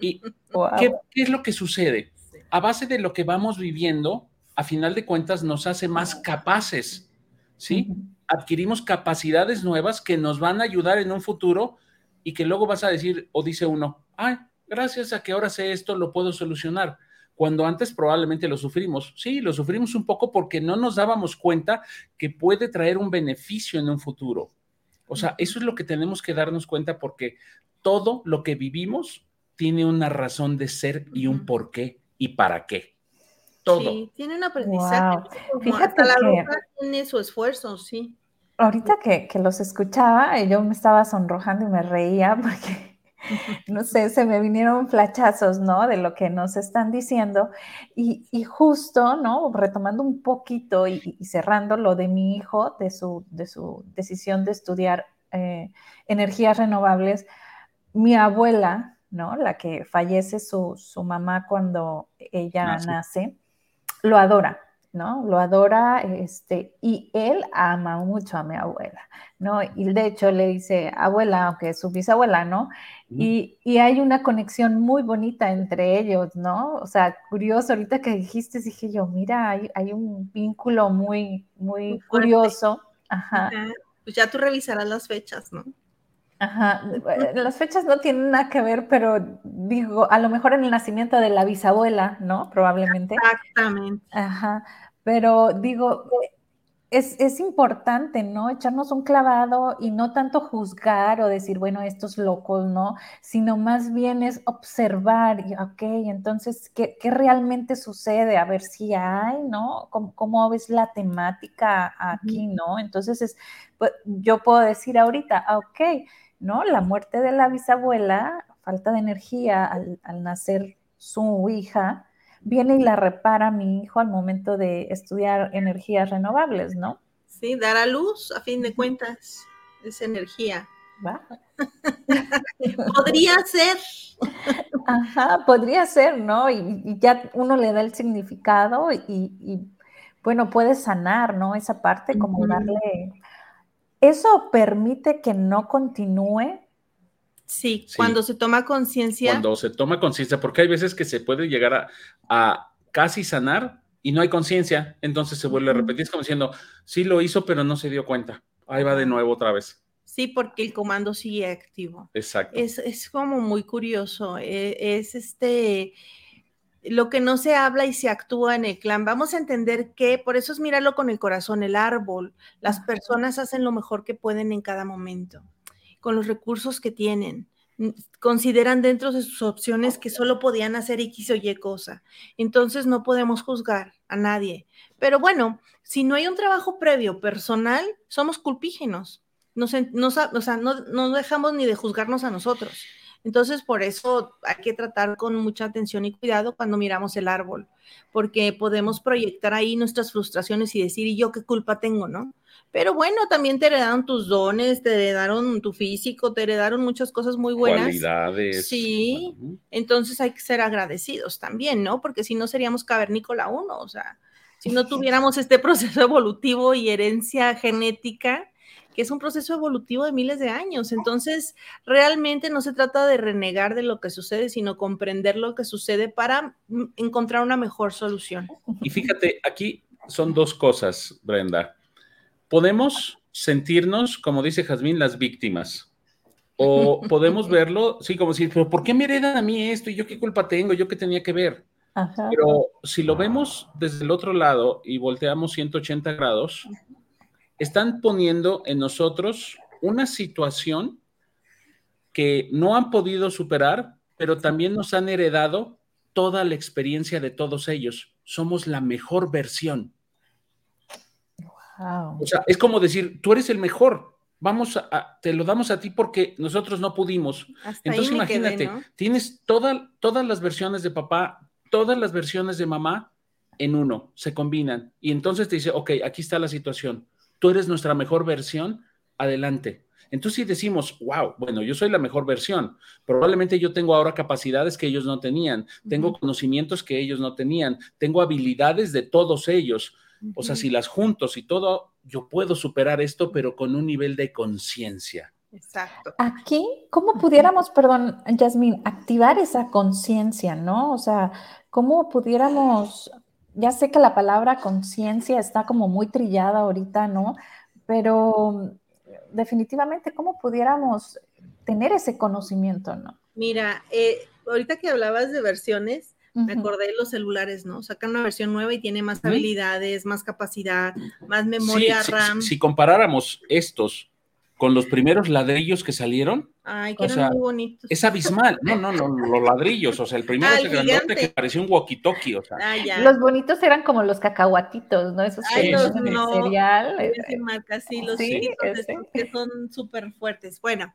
Speaker 3: ¿Y ¿qué, ¿qué es lo que sucede? A base de lo que vamos viviendo, a final de cuentas nos hace más capaces, ¿sí? Adquirimos capacidades nuevas que nos van a ayudar en un futuro y que luego vas a decir, o dice uno, ay, gracias a que ahora sé esto, lo puedo solucionar. Cuando antes probablemente lo sufrimos. Sí, lo sufrimos un poco porque no nos dábamos cuenta que puede traer un beneficio en un futuro. O sea, eso es lo que tenemos que darnos cuenta porque todo lo que vivimos tiene una razón de ser y un porqué y para qué. Todo. Sí,
Speaker 4: tiene un aprendizaje. Fíjate la que tiene su esfuerzo, sí.
Speaker 2: Ahorita que, que, los escuchaba, yo me estaba sonrojando y me reía porque, no sé, se me vinieron flachazos, ¿no? De lo que nos están diciendo. Y, y justo, ¿no? Retomando un poquito y, cerrando lo de mi hijo, de su, de su decisión de estudiar eh, energías renovables, mi abuela, ¿no? La que fallece su, mamá cuando ella nace, lo adora, ¿no? Lo adora, este, y él ama mucho a mi abuela, ¿no? Y de hecho le dice, abuela, aunque es su bisabuela, ¿no? Y, hay una conexión muy bonita entre ellos, ¿no? O sea, curioso, ahorita que dijiste, dije yo, mira, hay, un vínculo muy, muy, curioso. Ajá.
Speaker 4: Pues ya tú revisarás las fechas, ¿no?
Speaker 2: Ajá, eh, las fechas no tienen nada que ver, pero digo, a lo mejor en el nacimiento de la bisabuela, ¿no? Probablemente.
Speaker 4: Exactamente.
Speaker 2: Ajá, pero digo, es, importante, ¿no? Echarnos un clavado y no tanto juzgar o decir, bueno, estos locos, ¿no? Sino más bien es observar, y, ok, entonces, ¿qué, realmente sucede? A ver si hay, ¿no? ¿Cómo, ves la temática aquí, ¿no? Entonces, es, pues, yo puedo decir ahorita, ah, ok, ¿no? La muerte de la bisabuela, falta de energía al, al nacer su hija, viene y la repara mi hijo al momento de estudiar energías renovables, ¿no?
Speaker 4: Sí, dar a luz, a fin de cuentas, es energía. podría ser.
Speaker 2: Ajá, podría ser, ¿no? Y, ya uno le da el significado y, bueno, puede sanar, ¿no? Esa parte, como darle... Eso permite que no continúe
Speaker 4: Sí, cuando se toma conciencia.
Speaker 3: Cuando se toma conciencia, porque hay veces que se puede llegar a, casi sanar y no hay conciencia, entonces se vuelve a repetir, es como diciendo, sí lo hizo, pero no se dio cuenta. Ahí va de nuevo otra vez.
Speaker 4: Sí, porque el comando sigue activo.
Speaker 3: Exacto.
Speaker 4: Es, como muy curioso. E, es, este lo que no se habla y se actúa en el clan. Vamos a entender que, por eso es mirarlo con el corazón, el árbol. Las personas hacen lo mejor que pueden en cada momento con los recursos que tienen. Consideran dentro de sus opciones que solo podían hacer X o Y cosa. Entonces no podemos juzgar a nadie. Pero bueno, si no hay un trabajo previo personal, somos culpígenos. o sea, no, no dejamos ni de juzgarnos a nosotros. Entonces, por eso hay que tratar con mucha atención y cuidado cuando miramos el árbol, porque podemos proyectar ahí nuestras frustraciones y decir, ¿y yo qué culpa tengo, no? Pero bueno, también te heredaron tus dones, te heredaron tu físico, te heredaron muchas cosas muy buenas.
Speaker 3: Cualidades.
Speaker 4: Sí, entonces hay que ser agradecidos también, ¿no? Porque si no seríamos cavernícola uno, o sea, si no tuviéramos este proceso evolutivo y herencia genética, que es un proceso evolutivo de miles de años. Entonces, realmente no se trata de renegar de lo que sucede, sino comprender lo que sucede para mm, encontrar una mejor solución.
Speaker 3: Y fíjate, aquí son dos cosas, Brenda. Podemos sentirnos, como dice Jazmín, las víctimas. O podemos verlo, sí, como decir, pero ¿por qué me heredan a mí esto? ¿Y yo qué culpa tengo? ¿Yo qué tenía que ver? Pero si lo vemos desde el otro lado y volteamos 180 grados, están poniendo en nosotros una situación que no han podido superar, pero también nos han heredado toda la experiencia de todos ellos. Somos la mejor versión. O sea, es como decir, tú eres el mejor. Vamos a, te lo damos a ti porque nosotros no pudimos. Entonces imagínate, tienes todas las versiones de papá, todas las versiones de mamá en uno, se combinan. Y entonces te dice, ok, aquí está la situación tú eres nuestra mejor versión, adelante. Entonces, si decimos, wow, bueno, yo soy la mejor versión, probablemente yo tengo ahora capacidades que ellos no tenían, tengo conocimientos que ellos no tenían, tengo habilidades de todos ellos. O sea, si las juntos y todo, yo puedo superar esto, pero con un nivel de conciencia.
Speaker 4: Exacto.
Speaker 2: Aquí, ¿cómo pudiéramos, perdón, Yasmín, activar esa conciencia, ¿no? O sea, ¿cómo pudiéramos ya sé que la palabra conciencia está como muy trillada ahorita, ¿no? Pero definitivamente, ¿cómo pudiéramos tener ese conocimiento, no?
Speaker 4: Mira, eh, ahorita que hablabas de versiones, me acordé de los celulares, ¿no? Sacan una versión nueva y tiene más habilidades, más capacidad, más memoria RAM.
Speaker 3: si comparáramos estos con los primeros ladrillos que salieron.
Speaker 4: Ay, que eran muy bonitos.
Speaker 3: Es abismal. No, no, no, los ladrillos. O sea, el primero es el grandote que parecía un walkie-talkie. O sea.
Speaker 2: Ah, los bonitos eran como los cacahuatitos, ¿no? Esos
Speaker 4: Ay, los, no, cereal. marca, sí, los sí, que son súper fuertes. Bueno,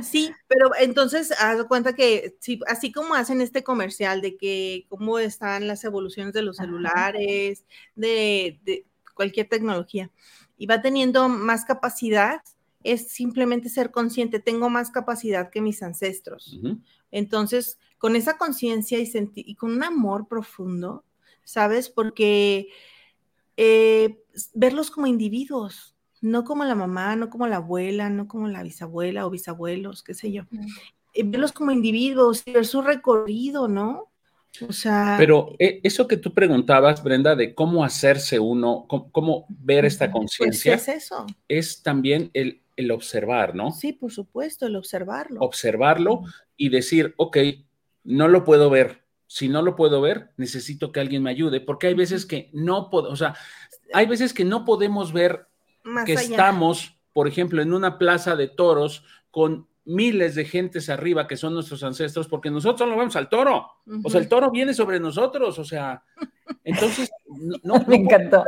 Speaker 4: sí, pero entonces haz cuenta que sí, así como hacen este comercial de que cómo están las evoluciones de los celulares, de, de cualquier tecnología, y va teniendo más capacidad es simplemente ser consciente, tengo más capacidad que mis ancestros. Entonces, con esa conciencia y, y, con un amor profundo, ¿sabes? Porque eh, verlos como individuos, no como la mamá, no como la abuela, no como la bisabuela o bisabuelos, qué sé yo. Eh, verlos como individuos ver su recorrido, ¿no? O sea.
Speaker 3: Pero eh, eso que tú preguntabas, Brenda, de cómo hacerse uno, cómo, ver esta pues, conciencia.
Speaker 4: es eso.
Speaker 3: Es también el el observar, ¿no?
Speaker 4: Sí, por supuesto, el observarlo.
Speaker 3: Observarlo y decir, ok, no lo puedo ver, si no lo puedo ver, necesito que alguien me ayude, porque hay veces que no puedo, o sea, hay veces que no podemos ver que estamos, por ejemplo, en una plaza de toros con miles de gentes arriba que son nuestros ancestros, porque nosotros no vemos al toro. O sea, el toro viene sobre nosotros. O sea, entonces, no,
Speaker 2: me encantó.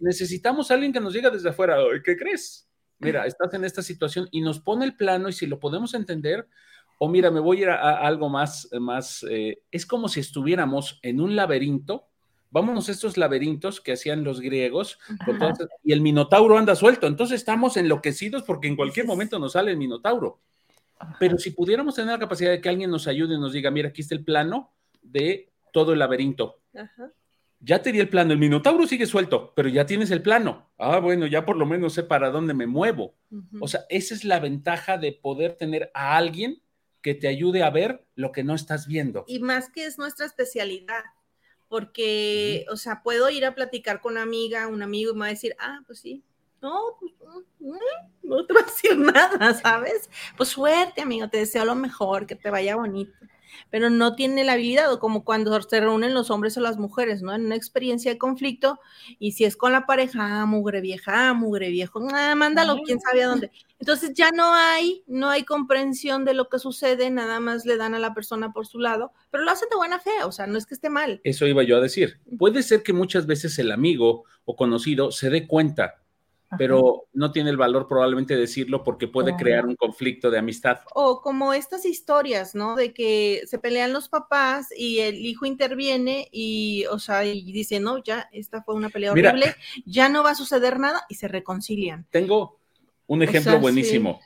Speaker 3: necesitamos a alguien que nos diga desde afuera, ¿qué crees? Mira, estás en esta situación y nos pone el plano y si lo podemos entender, o mira, me voy a ir a, algo más, más eh, es como si estuviéramos en un laberinto vámonos a estos laberintos que hacían los griegos, y el minotauro anda suelto, entonces estamos enloquecidos porque en cualquier momento nos sale el minotauro. Pero si pudiéramos tener la capacidad de que alguien nos ayude y nos diga, mira, aquí está el plano de todo el laberinto. Ya te di el plano, el minotauro sigue suelto, pero ya tienes el plano. Ah, bueno, ya por lo menos sé para dónde me muevo. O sea, esa es la ventaja de poder tener a alguien que te ayude a ver lo que no estás viendo.
Speaker 4: Y más que es nuestra especialidad porque, o sea, puedo ir a platicar con una amiga, un amigo y me va a decir, ah, pues sí, no, pues mm, mm, no te va a decir nada, ¿sabes? Pues suerte, amigo, te deseo lo mejor, que te vaya bonito pero no tiene la habilidad, o como cuando se reúnen los hombres o las mujeres, ¿no? En una experiencia de conflicto, y si es con la pareja, ah, mugre vieja, ah, mugre viejo, ah, mándalo, quién sabe a dónde. Entonces ya no hay, no hay comprensión de lo que sucede, nada más le dan a la persona por su lado, pero lo hacen de buena fe, o sea, no es que esté mal.
Speaker 3: Eso iba yo a decir. Puede ser que muchas veces el amigo o conocido se dé cuenta pero no tiene el valor probablemente decirlo porque puede crear un conflicto de amistad.
Speaker 4: O como estas historias, ¿no? De que se pelean los papás y el hijo interviene y, o sea, y dice, no, ya, esta fue una pelea horrible, ya no va a suceder nada y se reconcilian.
Speaker 3: Tengo un ejemplo buenísimo.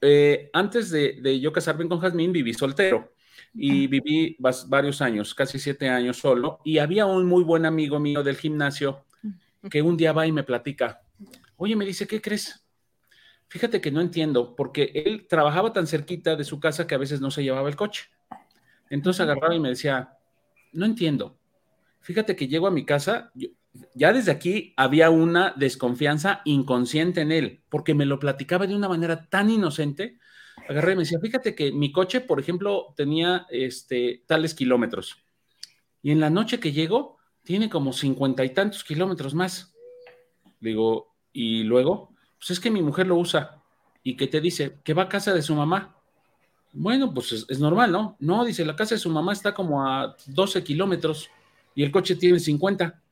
Speaker 3: Eh, antes de, yo casarme con Jazmín, viví soltero y viví varios años, casi siete años solo, y había un muy buen amigo mío del gimnasio que un día va y me platica, Oye, me dice, ¿qué crees? Fíjate que no entiendo, porque él trabajaba tan cerquita de su casa que a veces no se llevaba el coche. Entonces agarraba y me decía, no entiendo. Fíjate que llego a mi casa, ya desde aquí había una desconfianza inconsciente en él, porque me lo platicaba de una manera tan inocente. Agarré y me decía, fíjate que mi coche, por ejemplo, tenía este, tales kilómetros. Y en la noche que llego, tiene como cincuenta y tantos kilómetros más. Digo, y luego, pues es que mi mujer lo usa. ¿Y qué te dice? Que va a casa de su mamá. Bueno, pues es, normal, ¿no? No, dice, la casa de su mamá está como a 12 kilómetros y el coche tiene 50.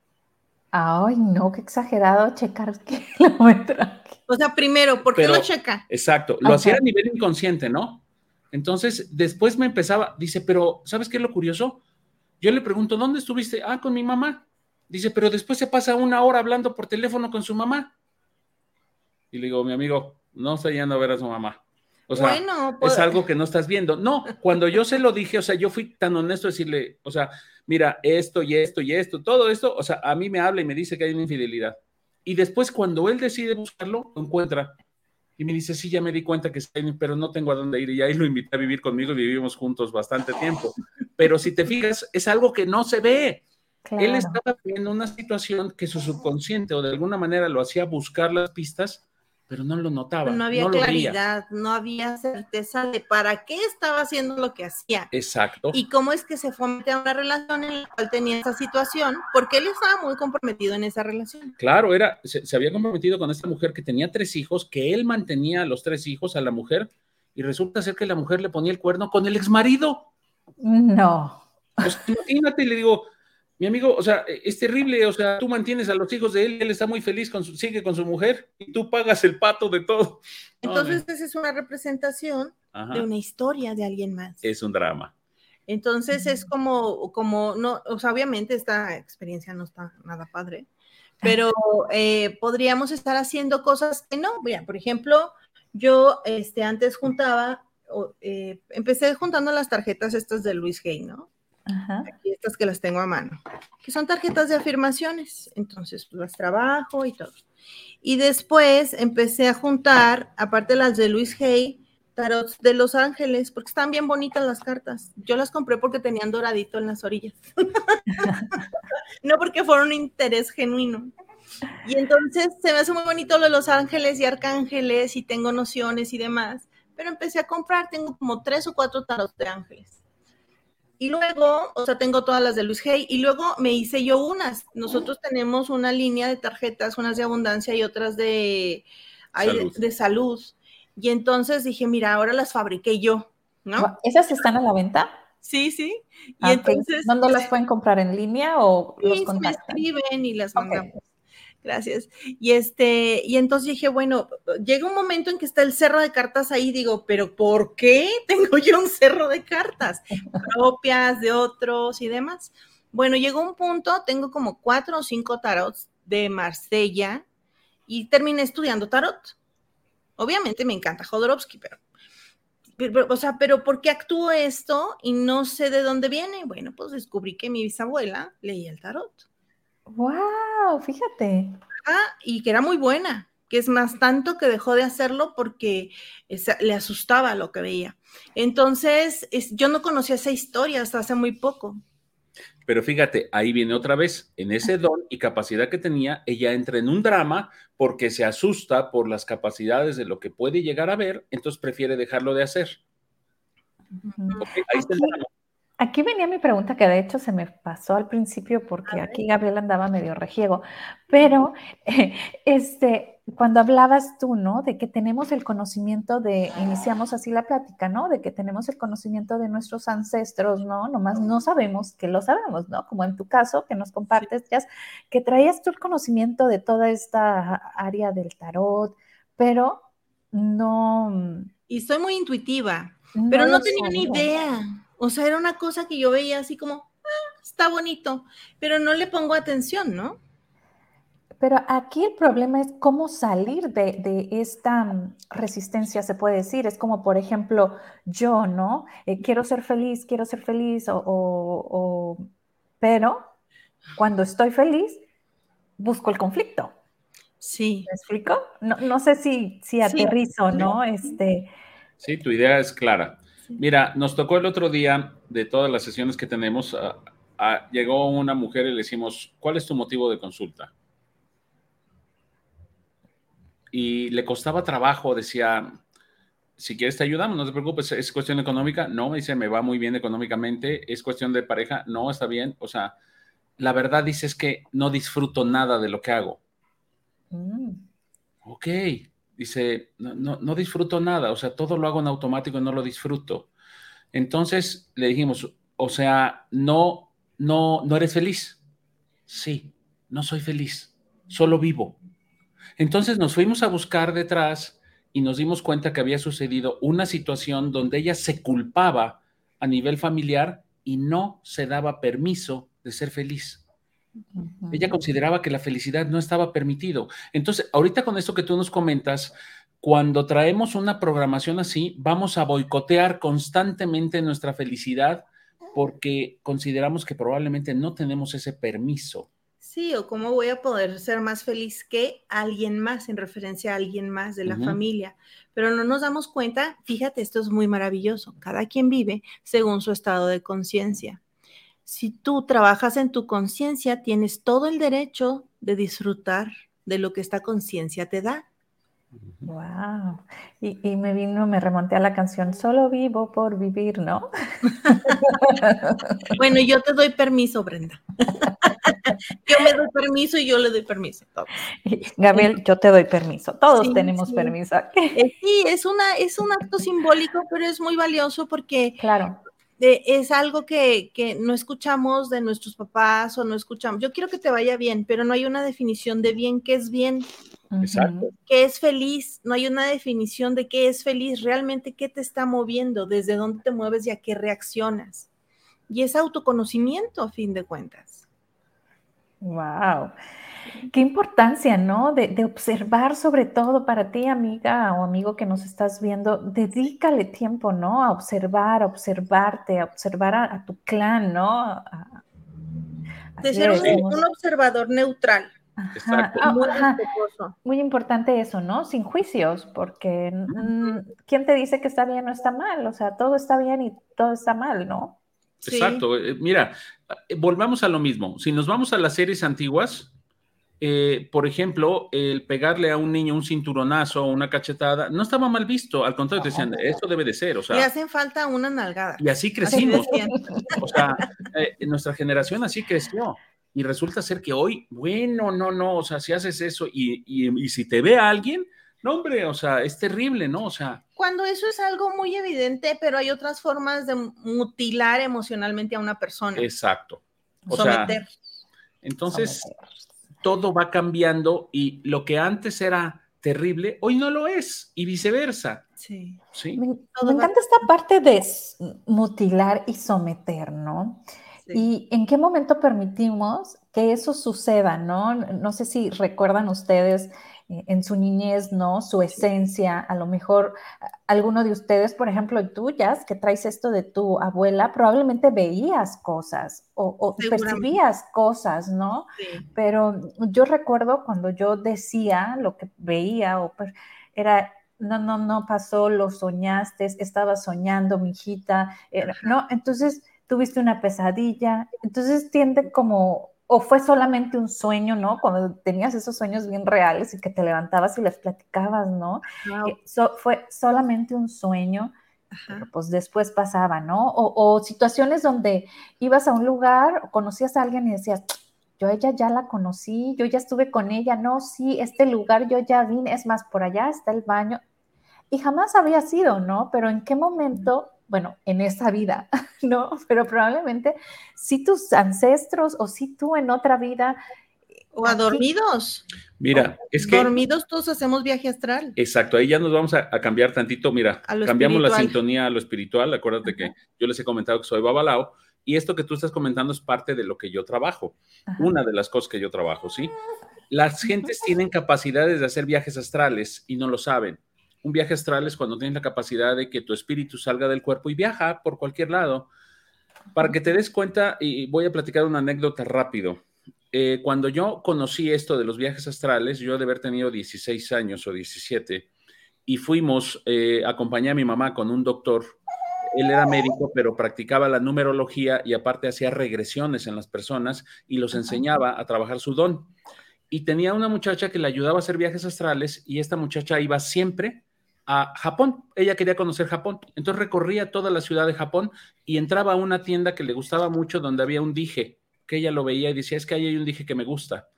Speaker 2: Ay, no, qué exagerado checar kilómetros.
Speaker 4: O sea, primero, ¿por qué lo checa?
Speaker 3: Exacto, lo hacía a nivel inconsciente, ¿no? Entonces, después me empezaba, dice, pero ¿sabes qué es lo curioso? Yo le pregunto, ¿dónde estuviste? Ah, con mi mamá. Dice, pero después se pasa una hora hablando por teléfono con su mamá. Y le digo, mi amigo, no está yendo a ver a su mamá. O sea, es pues algo que no estás viendo. No, cuando yo se lo dije, o sea, yo fui tan honesto decirle, o sea, mira, esto y esto y esto, todo esto, o sea, a mí me habla y me dice que hay una infidelidad. Y después cuando él decide buscarlo, lo encuentra. Y me dice, sí, ya me di cuenta que está pero no tengo a dónde ir. Y ahí lo invité a vivir conmigo y vivimos juntos bastante tiempo. Pero si te fijas, es algo que no se ve. Él estaba viendo una situación que su subconsciente o de alguna manera lo hacía buscar las pistas pero no lo notaba.
Speaker 4: No había claridad, no había certeza de para qué estaba haciendo lo que hacía.
Speaker 3: Exacto.
Speaker 4: Y cómo es que se fue a una relación en la cual tenía esa situación, porque él estaba muy comprometido en esa relación.
Speaker 3: Claro, era, se, se había comprometido con esta mujer que tenía tres hijos, que él mantenía a los tres hijos a la mujer, y resulta ser que la mujer le ponía el cuerno con el ex marido.
Speaker 2: No.
Speaker 3: Pues imagínate, le digo, mi amigo, o sea, e, es terrible, o sea, tú mantienes a los hijos de él, él está muy feliz, con su, sigue con su mujer y tú pagas el pato de todo.
Speaker 4: Entonces, esa es una representación de una historia de alguien más.
Speaker 3: Es un drama.
Speaker 4: Entonces, es como, como, no, o sea, obviamente esta experiencia no está nada padre, pero eh, podríamos estar haciendo cosas que no. Mira, por ejemplo, yo este, antes juntaba, eh, empecé juntando las tarjetas estas de Luis Gay, ¿no? Aquí estas que las tengo a mano, que son tarjetas de afirmaciones. Entonces, pues, las trabajo y todo. Y después empecé a juntar, aparte las de Luis Hay, tarots de Los Ángeles, porque están bien bonitas las cartas. Yo las compré porque tenían doradito en las orillas. no porque fueron un interés genuino. Y entonces se me hace muy bonito lo de Los Ángeles y Arcángeles y tengo nociones y demás. Pero empecé a comprar, tengo como tres o cuatro tarots de ángeles y luego, o sea, tengo todas las de Luis Hay y luego me hice yo unas. Nosotros tenemos una línea de tarjetas, unas de abundancia y otras de, salud. De, salud. Y entonces dije, mira, ahora las fabriqué yo, ¿no?
Speaker 2: ¿Esas están a la venta?
Speaker 4: Sí, sí.
Speaker 2: Y ah, entonces. ¿Dónde las pueden comprar? ¿En línea o los
Speaker 4: contactan? Me escriben y las mandamos. Gracias. Y este, y entonces dije, bueno, llega un momento en que está el cerro de cartas ahí, digo, pero ¿por qué tengo yo un cerro de cartas propias de otros y demás? Bueno, llegó un punto, tengo como cuatro o cinco tarots de Marsella y terminé estudiando tarot. Obviamente me encanta Jodorowsky, pero, o sea, pero ¿por qué actúo esto y no sé de dónde viene? Bueno, pues descubrí que mi bisabuela leía el tarot.
Speaker 2: ¡Wow! Fíjate.
Speaker 4: Ah, y que era muy buena, que es más tanto que dejó de hacerlo porque le asustaba lo que veía. Entonces, yo no conocía esa historia hasta hace muy poco.
Speaker 3: Pero fíjate, ahí viene otra vez, en ese don y capacidad que tenía, ella entra en un drama porque se asusta por las capacidades de lo que puede llegar a ver, entonces prefiere dejarlo de hacer.
Speaker 2: ahí está el drama. Aquí venía mi pregunta, que de hecho se me pasó al principio porque aquí Gabriel andaba medio rejiego, pero este, cuando hablabas tú, ¿no? De que tenemos el conocimiento de, iniciamos así la plática, ¿no? De que tenemos el conocimiento de nuestros ancestros, ¿no? Nomás no sabemos que lo sabemos, ¿no? Como en tu caso, que nos compartes, ya, que traías tú el conocimiento de toda esta área del tarot, pero no...
Speaker 4: Y soy muy intuitiva, pero no tenía ni idea. O sea, era una cosa que yo veía así como, ah, está bonito, pero no le pongo atención, ¿no?
Speaker 2: Pero aquí el problema es cómo salir de, esta mm, resistencia, se puede decir. Es como, por ejemplo, yo, ¿no? Eh, quiero ser feliz, quiero ser feliz, o, pero cuando estoy feliz, busco el conflicto.
Speaker 4: Sí.
Speaker 2: ¿Me explico? No, sé si, si aterrizo, ¿no? Este,
Speaker 3: sí, tu idea es clara. Mira, nos tocó el otro día de todas las sesiones que tenemos, llegó una mujer y le decimos, ¿cuál es tu motivo de consulta? Y le costaba trabajo, decía, si quieres te ayudamos, no te preocupes, es cuestión económica, no, me dice, me va muy bien económicamente, es cuestión de pareja, no, está bien, o sea, la verdad dice es que no disfruto nada de lo que hago. Mm. Ok, Dice, no, no, disfruto nada, o sea, todo lo hago en automático y no lo disfruto. Entonces le dijimos, o sea, no, no, no eres feliz. Sí, no soy feliz, solo vivo. Entonces nos fuimos a buscar detrás y nos dimos cuenta que había sucedido una situación donde ella se culpaba a nivel familiar y no se daba permiso de ser feliz. Ella consideraba que la felicidad no estaba permitido. Entonces, ahorita con esto que tú nos comentas, cuando traemos una programación así, vamos a boicotear constantemente nuestra felicidad porque consideramos que probablemente no tenemos ese permiso.
Speaker 4: Sí, o cómo voy a poder ser más feliz que alguien más, en referencia a alguien más de la familia. Pero no nos damos cuenta, fíjate, esto es muy maravilloso, cada quien vive según su estado de conciencia si tú trabajas en tu conciencia, tienes todo el derecho de disfrutar de lo que esta conciencia te da.
Speaker 2: Wow. Y, me vino, me remonté a la canción, solo vivo por vivir, ¿no?
Speaker 4: bueno, yo te doy permiso, Brenda. yo me doy permiso y yo le doy permiso.
Speaker 2: Gabriel, yo te doy permiso. Todos tenemos permiso.
Speaker 4: Eh, sí, es, una, es un acto simbólico, pero es muy valioso porque
Speaker 2: claro
Speaker 4: es algo que, no escuchamos de nuestros papás o no escuchamos. Yo quiero que te vaya bien, pero no hay una definición de bien, qué es bien.
Speaker 3: Exacto.
Speaker 4: ¿Qué es feliz? No hay una definición de qué es feliz, realmente qué te está moviendo, desde dónde te mueves y a qué reaccionas. Y es autoconocimiento a fin de cuentas.
Speaker 2: Wow. Qué importancia, ¿no? De, observar sobre todo para ti, amiga o amigo que nos estás viendo, dedícale tiempo, ¿no? A observar, a observarte, a observar a, tu clan, ¿no?
Speaker 4: de ser un, observador neutral.
Speaker 2: Ah, muy, importante eso, ¿no? Sin juicios, porque ¿quién te dice que está bien o está mal? O sea, todo está bien y todo está mal, ¿no?
Speaker 3: Exacto. Eh, mira, eh, volvamos a lo mismo. Si nos vamos a las series antiguas, eh, por ejemplo, el pegarle a un niño un cinturonazo o una cachetada, no estaba mal visto, al contrario, te decían, esto debe de ser, o sea.
Speaker 4: Y hacen falta una nalgada.
Speaker 3: Y así crecimos. o sea, eh, nuestra generación así creció. Y resulta ser que hoy, bueno, no, no, o sea, si haces eso y, y, y si te ve a alguien, no, hombre, o sea, es terrible, ¿no? O sea.
Speaker 4: Cuando eso es algo muy evidente, pero hay otras formas de mutilar emocionalmente a una persona.
Speaker 3: Exacto. O Someter. entonces, todo va cambiando y lo que antes era terrible, hoy no lo es, y viceversa.
Speaker 2: Sí. ¿Sí? Me, encanta esta parte de mutilar y someter, ¿no? ¿Y en qué momento permitimos que eso suceda, no? No sé si recuerdan ustedes eh, en su niñez, ¿no? Su esencia, a lo mejor alguno de ustedes, por ejemplo, tuyas, que traes esto de tu abuela, probablemente veías cosas o, percibías cosas, ¿no? Pero yo recuerdo cuando yo decía lo que veía o era no, no, no pasó, lo soñaste, estaba soñando, mi hijita, ¿no? Entonces tuviste una pesadilla, entonces tiende como o fue solamente un sueño, ¿no? Cuando tenías esos sueños bien reales y que te levantabas y les platicabas, ¿no? Eh, fue solamente un sueño, pero pues después pasaba, ¿no? O, situaciones donde ibas a un lugar o conocías a alguien y decías, yo ella ya la conocí, yo ya estuve con ella, no, sí, este lugar yo ya vine, es más, por allá está el baño. Y jamás había sido, ¿no? Pero en qué momento bueno, en esa vida, ¿no? Pero probablemente si tus ancestros o si tú en otra vida.
Speaker 4: O a dormidos.
Speaker 3: Mira, es que.
Speaker 4: Dormidos todos hacemos viaje astral.
Speaker 3: Exacto, ahí ya nos vamos a, cambiar tantito. Mira, cambiamos la sintonía a lo espiritual. Acuérdate que yo les he comentado que soy babalao y esto que tú estás comentando es parte de lo que yo trabajo. Una de las cosas que yo trabajo, ¿sí? Las gentes tienen capacidades de hacer viajes astrales y no lo saben. Un viaje astral es cuando tienes la capacidad de que tu espíritu salga del cuerpo y viaja por cualquier lado. Para que te des cuenta, y voy a platicar una anécdota rápido. Eh, cuando yo conocí esto de los viajes astrales, yo de haber tenido 16 años o 17, y fuimos, eh, acompañé a mi mamá con un doctor. Él era médico, pero practicaba la numerología y aparte hacía regresiones en las personas y los enseñaba a trabajar su don. Y tenía una muchacha que le ayudaba a hacer viajes astrales y esta muchacha iba siempre a Japón. Ella quería conocer Japón. Entonces recorría toda la ciudad de Japón y entraba a una tienda que le gustaba mucho donde había un dije, que ella lo veía y decía, es que ahí hay un dije que me gusta.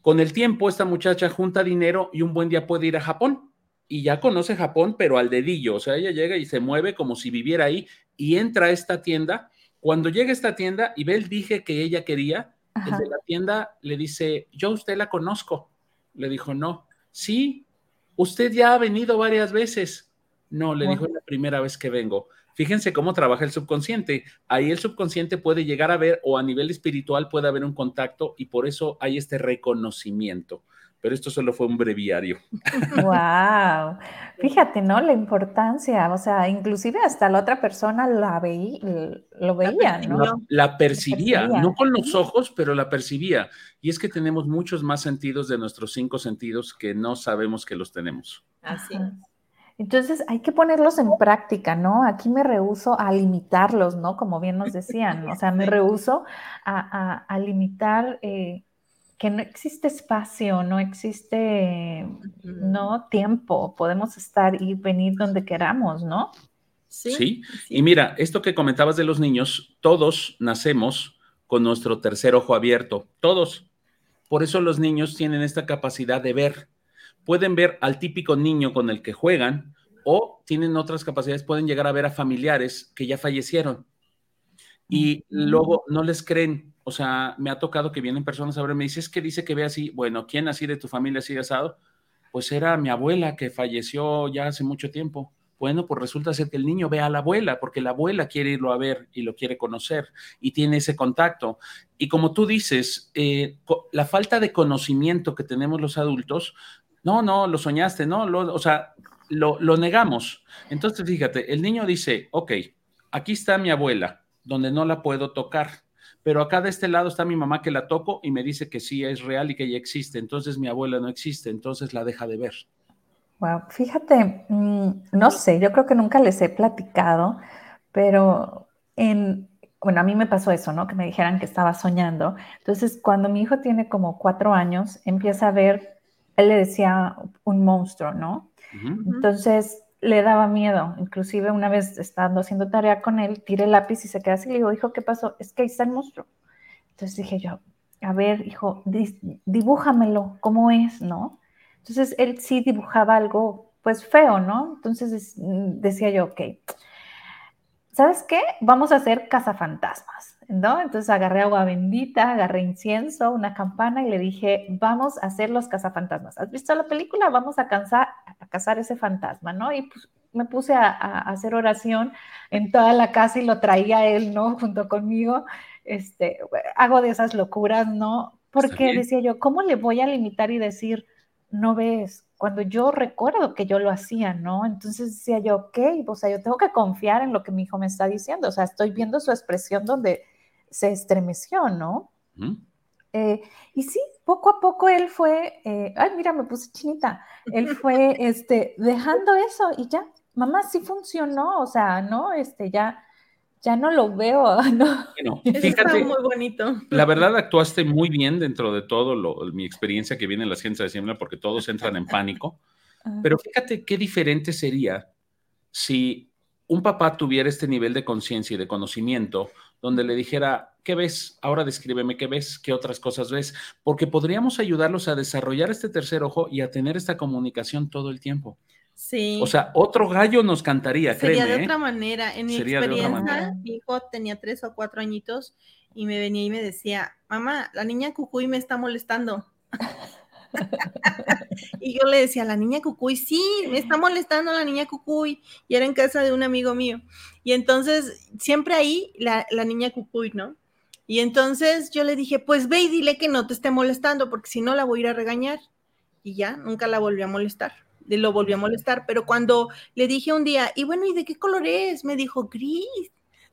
Speaker 3: Con el tiempo, esta muchacha junta dinero y un buen día puede ir a Japón. Y ya conoce Japón, pero al dedillo. O sea, ella llega y se mueve como si viviera ahí y entra a esta tienda. Cuando llega a esta tienda y ve el dije que ella quería, el de la tienda le dice, yo usted la conozco. Le dijo, no. Sí, usted ya ha venido varias veces. No, le dijo, es la primera vez que vengo. Fíjense cómo trabaja el subconsciente. Ahí el subconsciente puede llegar a ver o a nivel espiritual puede haber un contacto y por eso hay este reconocimiento pero esto solo fue un breviario.
Speaker 2: Wow, fíjate, ¿no? La importancia, o sea, inclusive hasta la otra persona la veía, lo veía, ¿no?
Speaker 3: La, percibía, no con los ojos, pero la percibía. Y es que tenemos muchos más sentidos de nuestros cinco sentidos que no sabemos que los tenemos.
Speaker 4: Así
Speaker 2: Entonces hay que ponerlos en práctica, ¿no? Aquí me rehuso a limitarlos, ¿no? Como bien nos decían, o sea, me rehuso a, limitar eh, que no existe espacio, no existe, no tiempo, podemos estar y venir donde queramos, ¿no?
Speaker 3: Sí, sí. Y mira, esto que comentabas de los niños, todos nacemos con nuestro tercer ojo abierto, todos. Por eso los niños tienen esta capacidad de ver. Pueden ver al típico niño con el que juegan o tienen otras capacidades, pueden llegar a ver a familiares que ya fallecieron y luego no les creen o sea, me ha tocado que vienen personas a ver, me dices que dice que ve así, bueno, ¿quién así de tu familia sigue asado? Pues era mi abuela que falleció ya hace mucho tiempo. Bueno, pues resulta ser que el niño ve a la abuela, porque la abuela quiere irlo a ver y lo quiere conocer y tiene ese contacto. Y como tú dices, eh, la falta de conocimiento que tenemos los adultos, no, no, lo soñaste, no, o sea, lo, lo negamos. Entonces, fíjate, el niño dice, ok, aquí está mi abuela, donde no la puedo tocar pero acá de este lado está mi mamá que la toco y me dice que sí es real y que ella existe, entonces mi abuela no existe, entonces la deja de ver.
Speaker 2: Wow, fíjate, mm, no sé, yo creo que nunca les he platicado, pero en, bueno, a mí me pasó eso, ¿no? Que me dijeran que estaba soñando. Entonces, cuando mi hijo tiene como cuatro años, empieza a ver, él le decía un monstruo, ¿no? Entonces, le daba miedo. Inclusive una vez estando haciendo tarea con él, tiré el lápiz y se queda así. Le digo, hijo, ¿qué pasó? Es que ahí está el monstruo. Entonces dije yo, a ver, hijo, dibújamelo, ¿cómo es, no? Entonces él sí dibujaba algo, pues feo, ¿no? Entonces decía yo, ok, ¿sabes qué? Vamos a hacer cazafantasmas, ¿no? Entonces agarré agua bendita, agarré incienso, una campana y le dije, vamos a hacer los cazafantasmas. ¿Has visto la película? Vamos a, cazar, a cazar ese fantasma, ¿no? Y pues, me puse a, hacer oración en toda la casa y lo traía él, ¿no? Junto conmigo. Este, hago de esas locuras, ¿no? Porque decía yo, ¿cómo le voy a limitar y decir, no ves? Cuando yo recuerdo que yo lo hacía, ¿no? Entonces decía yo, ok, o sea, yo tengo que confiar en lo que mi hijo me está diciendo, o sea, estoy viendo su expresión donde se estremeció, ¿no? Eh, y sí, poco a poco él fue, eh, ay, mira, me puse chinita, él fue este, dejando eso y ya, mamá, sí funcionó, o sea, ¿no? Este, ya, ya no lo veo, ¿no?
Speaker 3: Bueno, fíjate, muy bonito. La verdad, actuaste muy bien dentro de todo lo, mi experiencia que viene en la ciencia de siembra, porque todos entran en pánico. Ah. Pero fíjate qué diferente sería si un papá tuviera este nivel de conciencia y de conocimiento donde le dijera, ¿qué ves? Ahora descríbeme qué ves, qué otras cosas ves, porque podríamos ayudarlos a desarrollar este tercer ojo y a tener esta comunicación todo el tiempo.
Speaker 4: Sí.
Speaker 3: O sea, otro gallo nos cantaría,
Speaker 4: Sería
Speaker 3: de
Speaker 4: ¿eh? otra manera. En mi experiencia, mi hijo tenía tres o cuatro añitos y me venía y me decía, mamá, la niña Cucuy me está molestando. y yo le decía, la niña Cucuy, sí, me está molestando la niña Cucuy. Y era en casa de un amigo mío. Y entonces, siempre ahí la, la niña Cucuy, ¿no? Y entonces yo le dije, pues ve y dile que no te esté molestando, porque si no la voy a ir a regañar. Y ya, nunca la volví a molestar lo volvió a molestar, pero cuando le dije un día, y bueno, ¿y de qué color es? Me dijo, gris.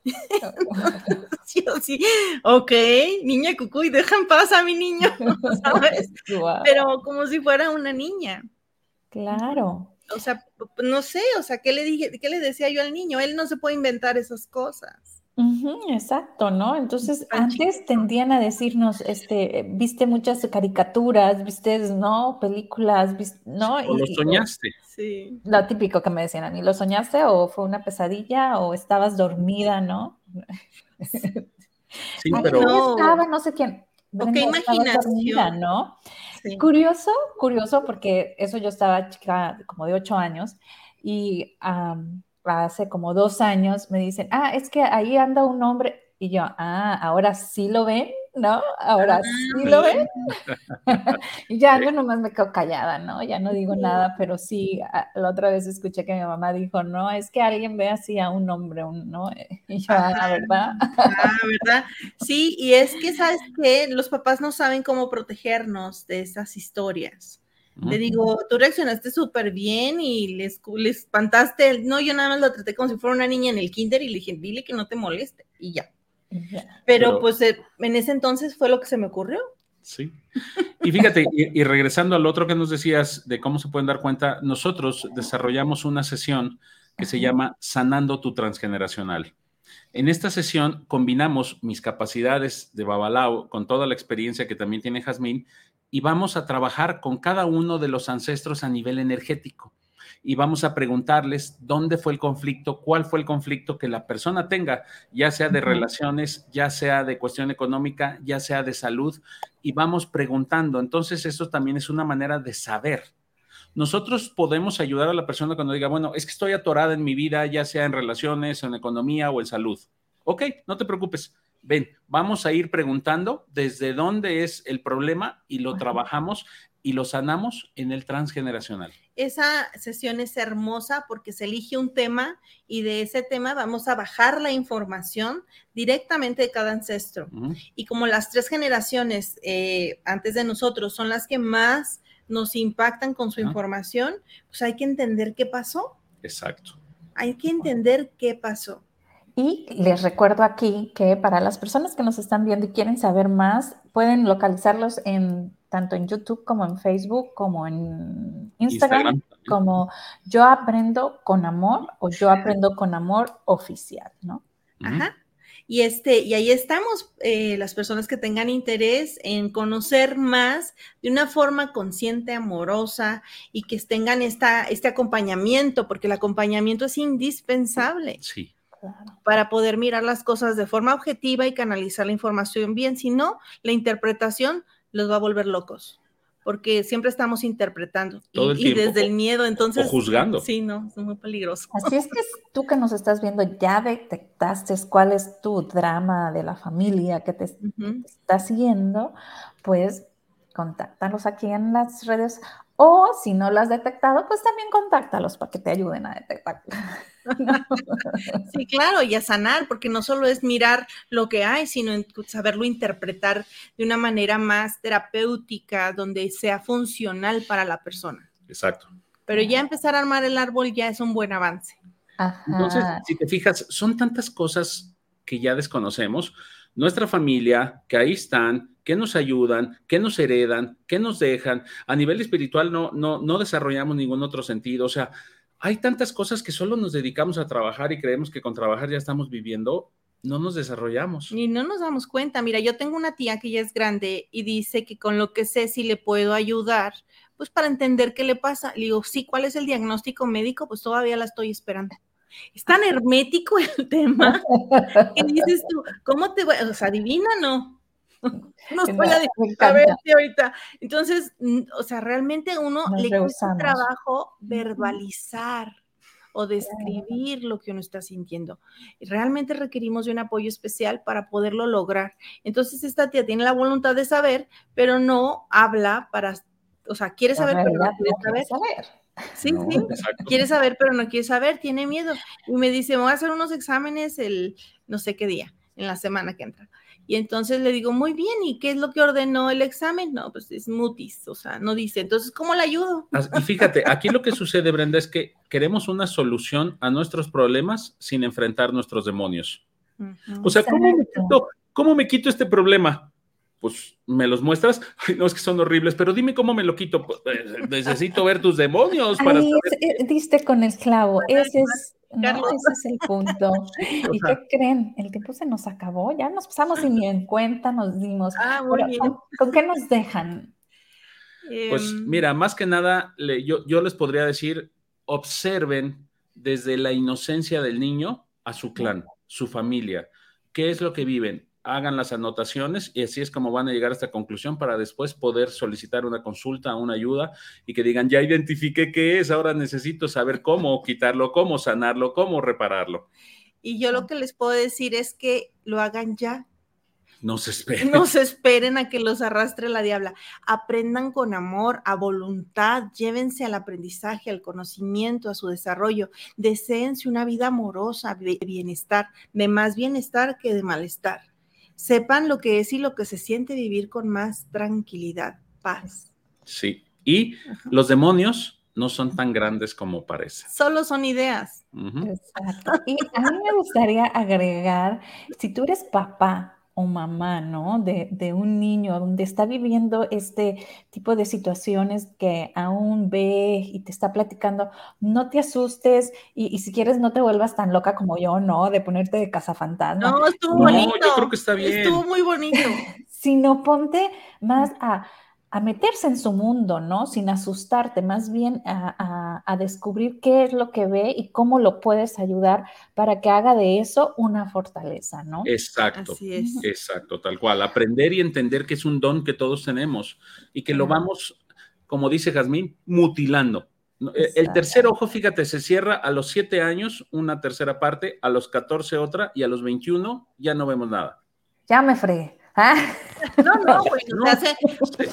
Speaker 4: sí, sí, ok, niña cucuy, deja en paz a mi niño, ¿sabes? Pero como si fuera una niña.
Speaker 2: Claro.
Speaker 4: O sea, no sé, o sea, ¿qué le dije, qué le decía yo al niño? Él no se puede inventar esas cosas
Speaker 2: exacto, ¿no? Entonces, antes tendían a decirnos, este, viste muchas caricaturas, viste, ¿no? Películas, ¿no?
Speaker 3: O lo soñaste.
Speaker 2: Sí. Lo típico que me decían a mí, ¿lo soñaste o fue una pesadilla o estabas dormida, ¿no?
Speaker 3: Sí, pero... No.
Speaker 2: estaba, no sé quién.
Speaker 4: qué imaginación.
Speaker 2: ¿no? Curioso, curioso, porque eso yo estaba chica como de ocho años y hace como dos años me dicen, ah, es que ahí anda un hombre. Y yo, ah, ahora sí lo ven, ¿no? Ahora ah, sí lo ven. y ya yo nomás me quedo callada, ¿no? Ya no digo nada, pero sí, la otra vez escuché que mi mamá dijo, no, es que alguien ve así a un hombre, ¿no? Y yo, ah, la verdad.
Speaker 4: ah, ¿verdad? Sí, y es que, ¿sabes qué? Los papás no saben cómo protegernos de esas historias. Le digo, tú reaccionaste súper bien y le espantaste. No, yo nada más lo traté como si fuera una niña en el kinder y le dije, dile que no te moleste y ya. Pero, pues eh, en ese entonces fue lo que se me ocurrió.
Speaker 3: Sí. Y fíjate, y, regresando al otro que nos decías de cómo se pueden dar cuenta, nosotros desarrollamos una sesión que se llama Sanando tu Transgeneracional. En esta sesión combinamos mis capacidades de Babalao con toda la experiencia que también tiene Jazmín y vamos a trabajar con cada uno de los ancestros a nivel energético y vamos a preguntarles dónde fue el conflicto, cuál fue el conflicto que la persona tenga, ya sea de relaciones, ya sea de cuestión económica, ya sea de salud, y vamos preguntando. Entonces, eso también es una manera de saber. Nosotros podemos ayudar a la persona cuando diga, bueno, es que estoy atorada en mi vida, ya sea en relaciones, en economía o en salud. Ok, no te preocupes ven, vamos a ir preguntando desde dónde es el problema y lo trabajamos y lo sanamos en el transgeneracional.
Speaker 4: Esa sesión es hermosa porque se elige un tema y de ese tema vamos a bajar la información directamente de cada ancestro. Y como las tres generaciones eh, antes de nosotros son las que más nos impactan con su información, pues hay que entender qué pasó.
Speaker 3: Exacto.
Speaker 4: Hay que entender qué pasó.
Speaker 2: Y les recuerdo aquí que para las personas que nos están viendo y quieren saber más, pueden localizarlos en tanto en YouTube como en Facebook, como en Instagram, como Yo Aprendo con Amor o Yo Aprendo con Amor Oficial, ¿no?
Speaker 4: Ajá. Y, este, y ahí estamos, eh, las personas que tengan interés en conocer más de una forma consciente, amorosa y que tengan esta, este acompañamiento, porque el acompañamiento es indispensable.
Speaker 3: Sí.
Speaker 4: Para poder mirar las cosas de forma objetiva y canalizar la información bien, si no, la interpretación los va a volver locos porque siempre estamos interpretando y, desde el miedo, entonces.
Speaker 3: O juzgando.
Speaker 4: Sí, no, es muy peligroso.
Speaker 2: Así es que tú que nos estás viendo, ya detectaste cuál es tu drama de la familia que te, está siguiendo, pues contáctalos aquí en las redes o si no lo has detectado, pues también contáctalos para que te ayuden a detectar.
Speaker 4: Sí, claro, y a sanar, porque no solo es mirar lo que hay, sino saberlo interpretar de una manera más terapéutica, donde sea funcional para la persona.
Speaker 3: Exacto.
Speaker 4: Pero ya empezar a armar el árbol ya es un buen avance.
Speaker 3: Entonces, si te fijas, son tantas cosas que ya desconocemos. Nuestra familia, que ahí están, que nos ayudan, que nos heredan, que nos dejan. A nivel espiritual no, no, no desarrollamos ningún otro sentido. O sea, hay tantas cosas que solo nos dedicamos a trabajar y creemos que con trabajar ya estamos viviendo, no nos desarrollamos.
Speaker 4: Y no nos damos cuenta. Mira, yo tengo una tía que ya es grande y dice que con lo que sé si le puedo ayudar, pues para entender qué le pasa. Le digo, sí, ¿cuál es el diagnóstico médico? Pues todavía la estoy esperando. Es tan hermético el tema que dices tú, ¿cómo te voy? O sea, adivina, no. No estoy a, ver ahorita. Entonces, o sea, realmente uno le cuesta trabajo verbalizar o describir lo que uno está sintiendo. Realmente requerimos de un apoyo especial para poderlo lograr. Entonces, esta tía tiene la voluntad de saber, pero no habla para, o sea, quiere saber, pero no quiere saber. Sí, sí, quiere saber, pero no quiere saber, tiene miedo. Y me dice, voy a hacer unos exámenes el no sé qué día, en la semana que entra. Y entonces le digo, muy bien, ¿y qué es lo que ordenó el examen? No, pues es mutis, o sea, no dice. Entonces, ¿cómo le ayudo?
Speaker 3: Y fíjate, aquí lo que sucede, Brenda, es que queremos una solución a nuestros problemas sin enfrentar nuestros demonios. O sea, ¿cómo me, quito, ¿cómo me quito este problema? Pues me los muestras. no es que son horribles, pero dime cómo me lo quito. Pues, eh, necesito ver tus demonios para
Speaker 2: Ahí eh, diste con el clavo. Ese es, ese es el punto. ¿Y qué creen? El tiempo se nos acabó. Ya nos pasamos y ni en cuenta nos dimos. Ah, ¿con, qué nos dejan?
Speaker 3: Pues em, mira, más que nada, yo, yo les podría decir, observen desde la inocencia del niño a su clan, su familia. ¿Qué es lo que viven? Hagan las anotaciones y así es como van a llegar a esta conclusión para después poder solicitar una consulta, una ayuda y que digan, ya identifiqué qué es, ahora necesito saber cómo quitarlo, cómo sanarlo, cómo repararlo.
Speaker 4: Y yo lo que les puedo decir es que lo hagan ya.
Speaker 3: No se esperen.
Speaker 4: No se esperen a que los arrastre la diabla. Aprendan con amor, a voluntad, llévense al aprendizaje, al conocimiento, a su desarrollo. Deseense una vida amorosa, de bienestar, de más bienestar que de malestar sepan lo que es y lo que se siente vivir con más tranquilidad, paz.
Speaker 3: Sí, y los demonios no son tan grandes como parece.
Speaker 4: Solo son ideas.
Speaker 2: Exacto. Y a mí me gustaría agregar, si tú eres papá o mamá, ¿no? De, de, un niño donde está viviendo este tipo de situaciones que aún ve y te está platicando, no te asustes y, si quieres no te vuelvas tan loca como yo, ¿no? De ponerte de cazafantasma.
Speaker 4: No, estuvo bonito.
Speaker 3: yo creo que está bien.
Speaker 4: Estuvo muy bonito.
Speaker 2: Sino ponte más a a meterse en su mundo, ¿no? Sin asustarte, más bien a, descubrir qué es lo que ve y cómo lo puedes ayudar para que haga de eso una fortaleza, ¿no?
Speaker 3: Exacto, exacto, tal cual. Aprender y entender que es un don que todos tenemos y que lo vamos, como dice Jazmín, mutilando. E, el tercer ojo, fíjate, se cierra a los siete años, una tercera parte, a los 14 otra y a los 21 ya no vemos nada.
Speaker 2: Ya me fregué. Ah.
Speaker 3: No, no,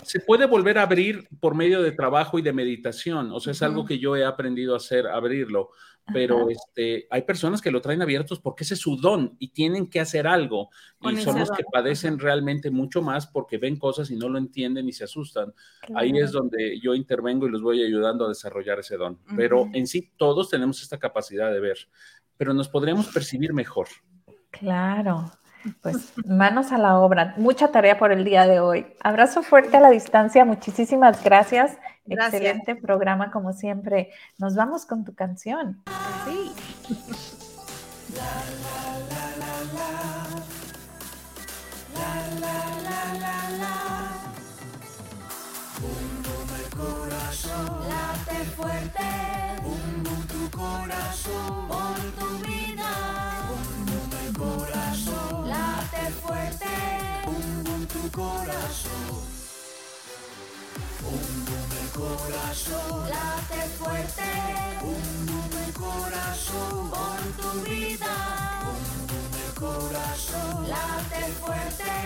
Speaker 3: se, puede volver a abrir por medio de trabajo y de meditación. O sea, es algo que yo he aprendido a hacer, abrirlo. Pero este, hay personas que lo traen abiertos porque ese es su don y tienen que hacer algo. y son los que padecen realmente mucho más porque ven cosas y no lo entienden y se asustan. Ahí es donde yo intervengo y los voy ayudando a desarrollar ese don. Pero en sí, todos tenemos esta capacidad de ver, pero nos podríamos percibir mejor.
Speaker 2: Claro. Pues manos a la obra. Mucha tarea por el día de hoy. Abrazo fuerte a la distancia. Muchísimas gracias. Excelente programa como siempre. Nos vamos con tu canción. Sí.
Speaker 5: la la la. Bum bum el corazón. Late fuerte. Tu corazón. Corazón. Bum el corazón. Late fuerte. Bum el corazón. Por tu vida. Bum el corazón. Late fuerte.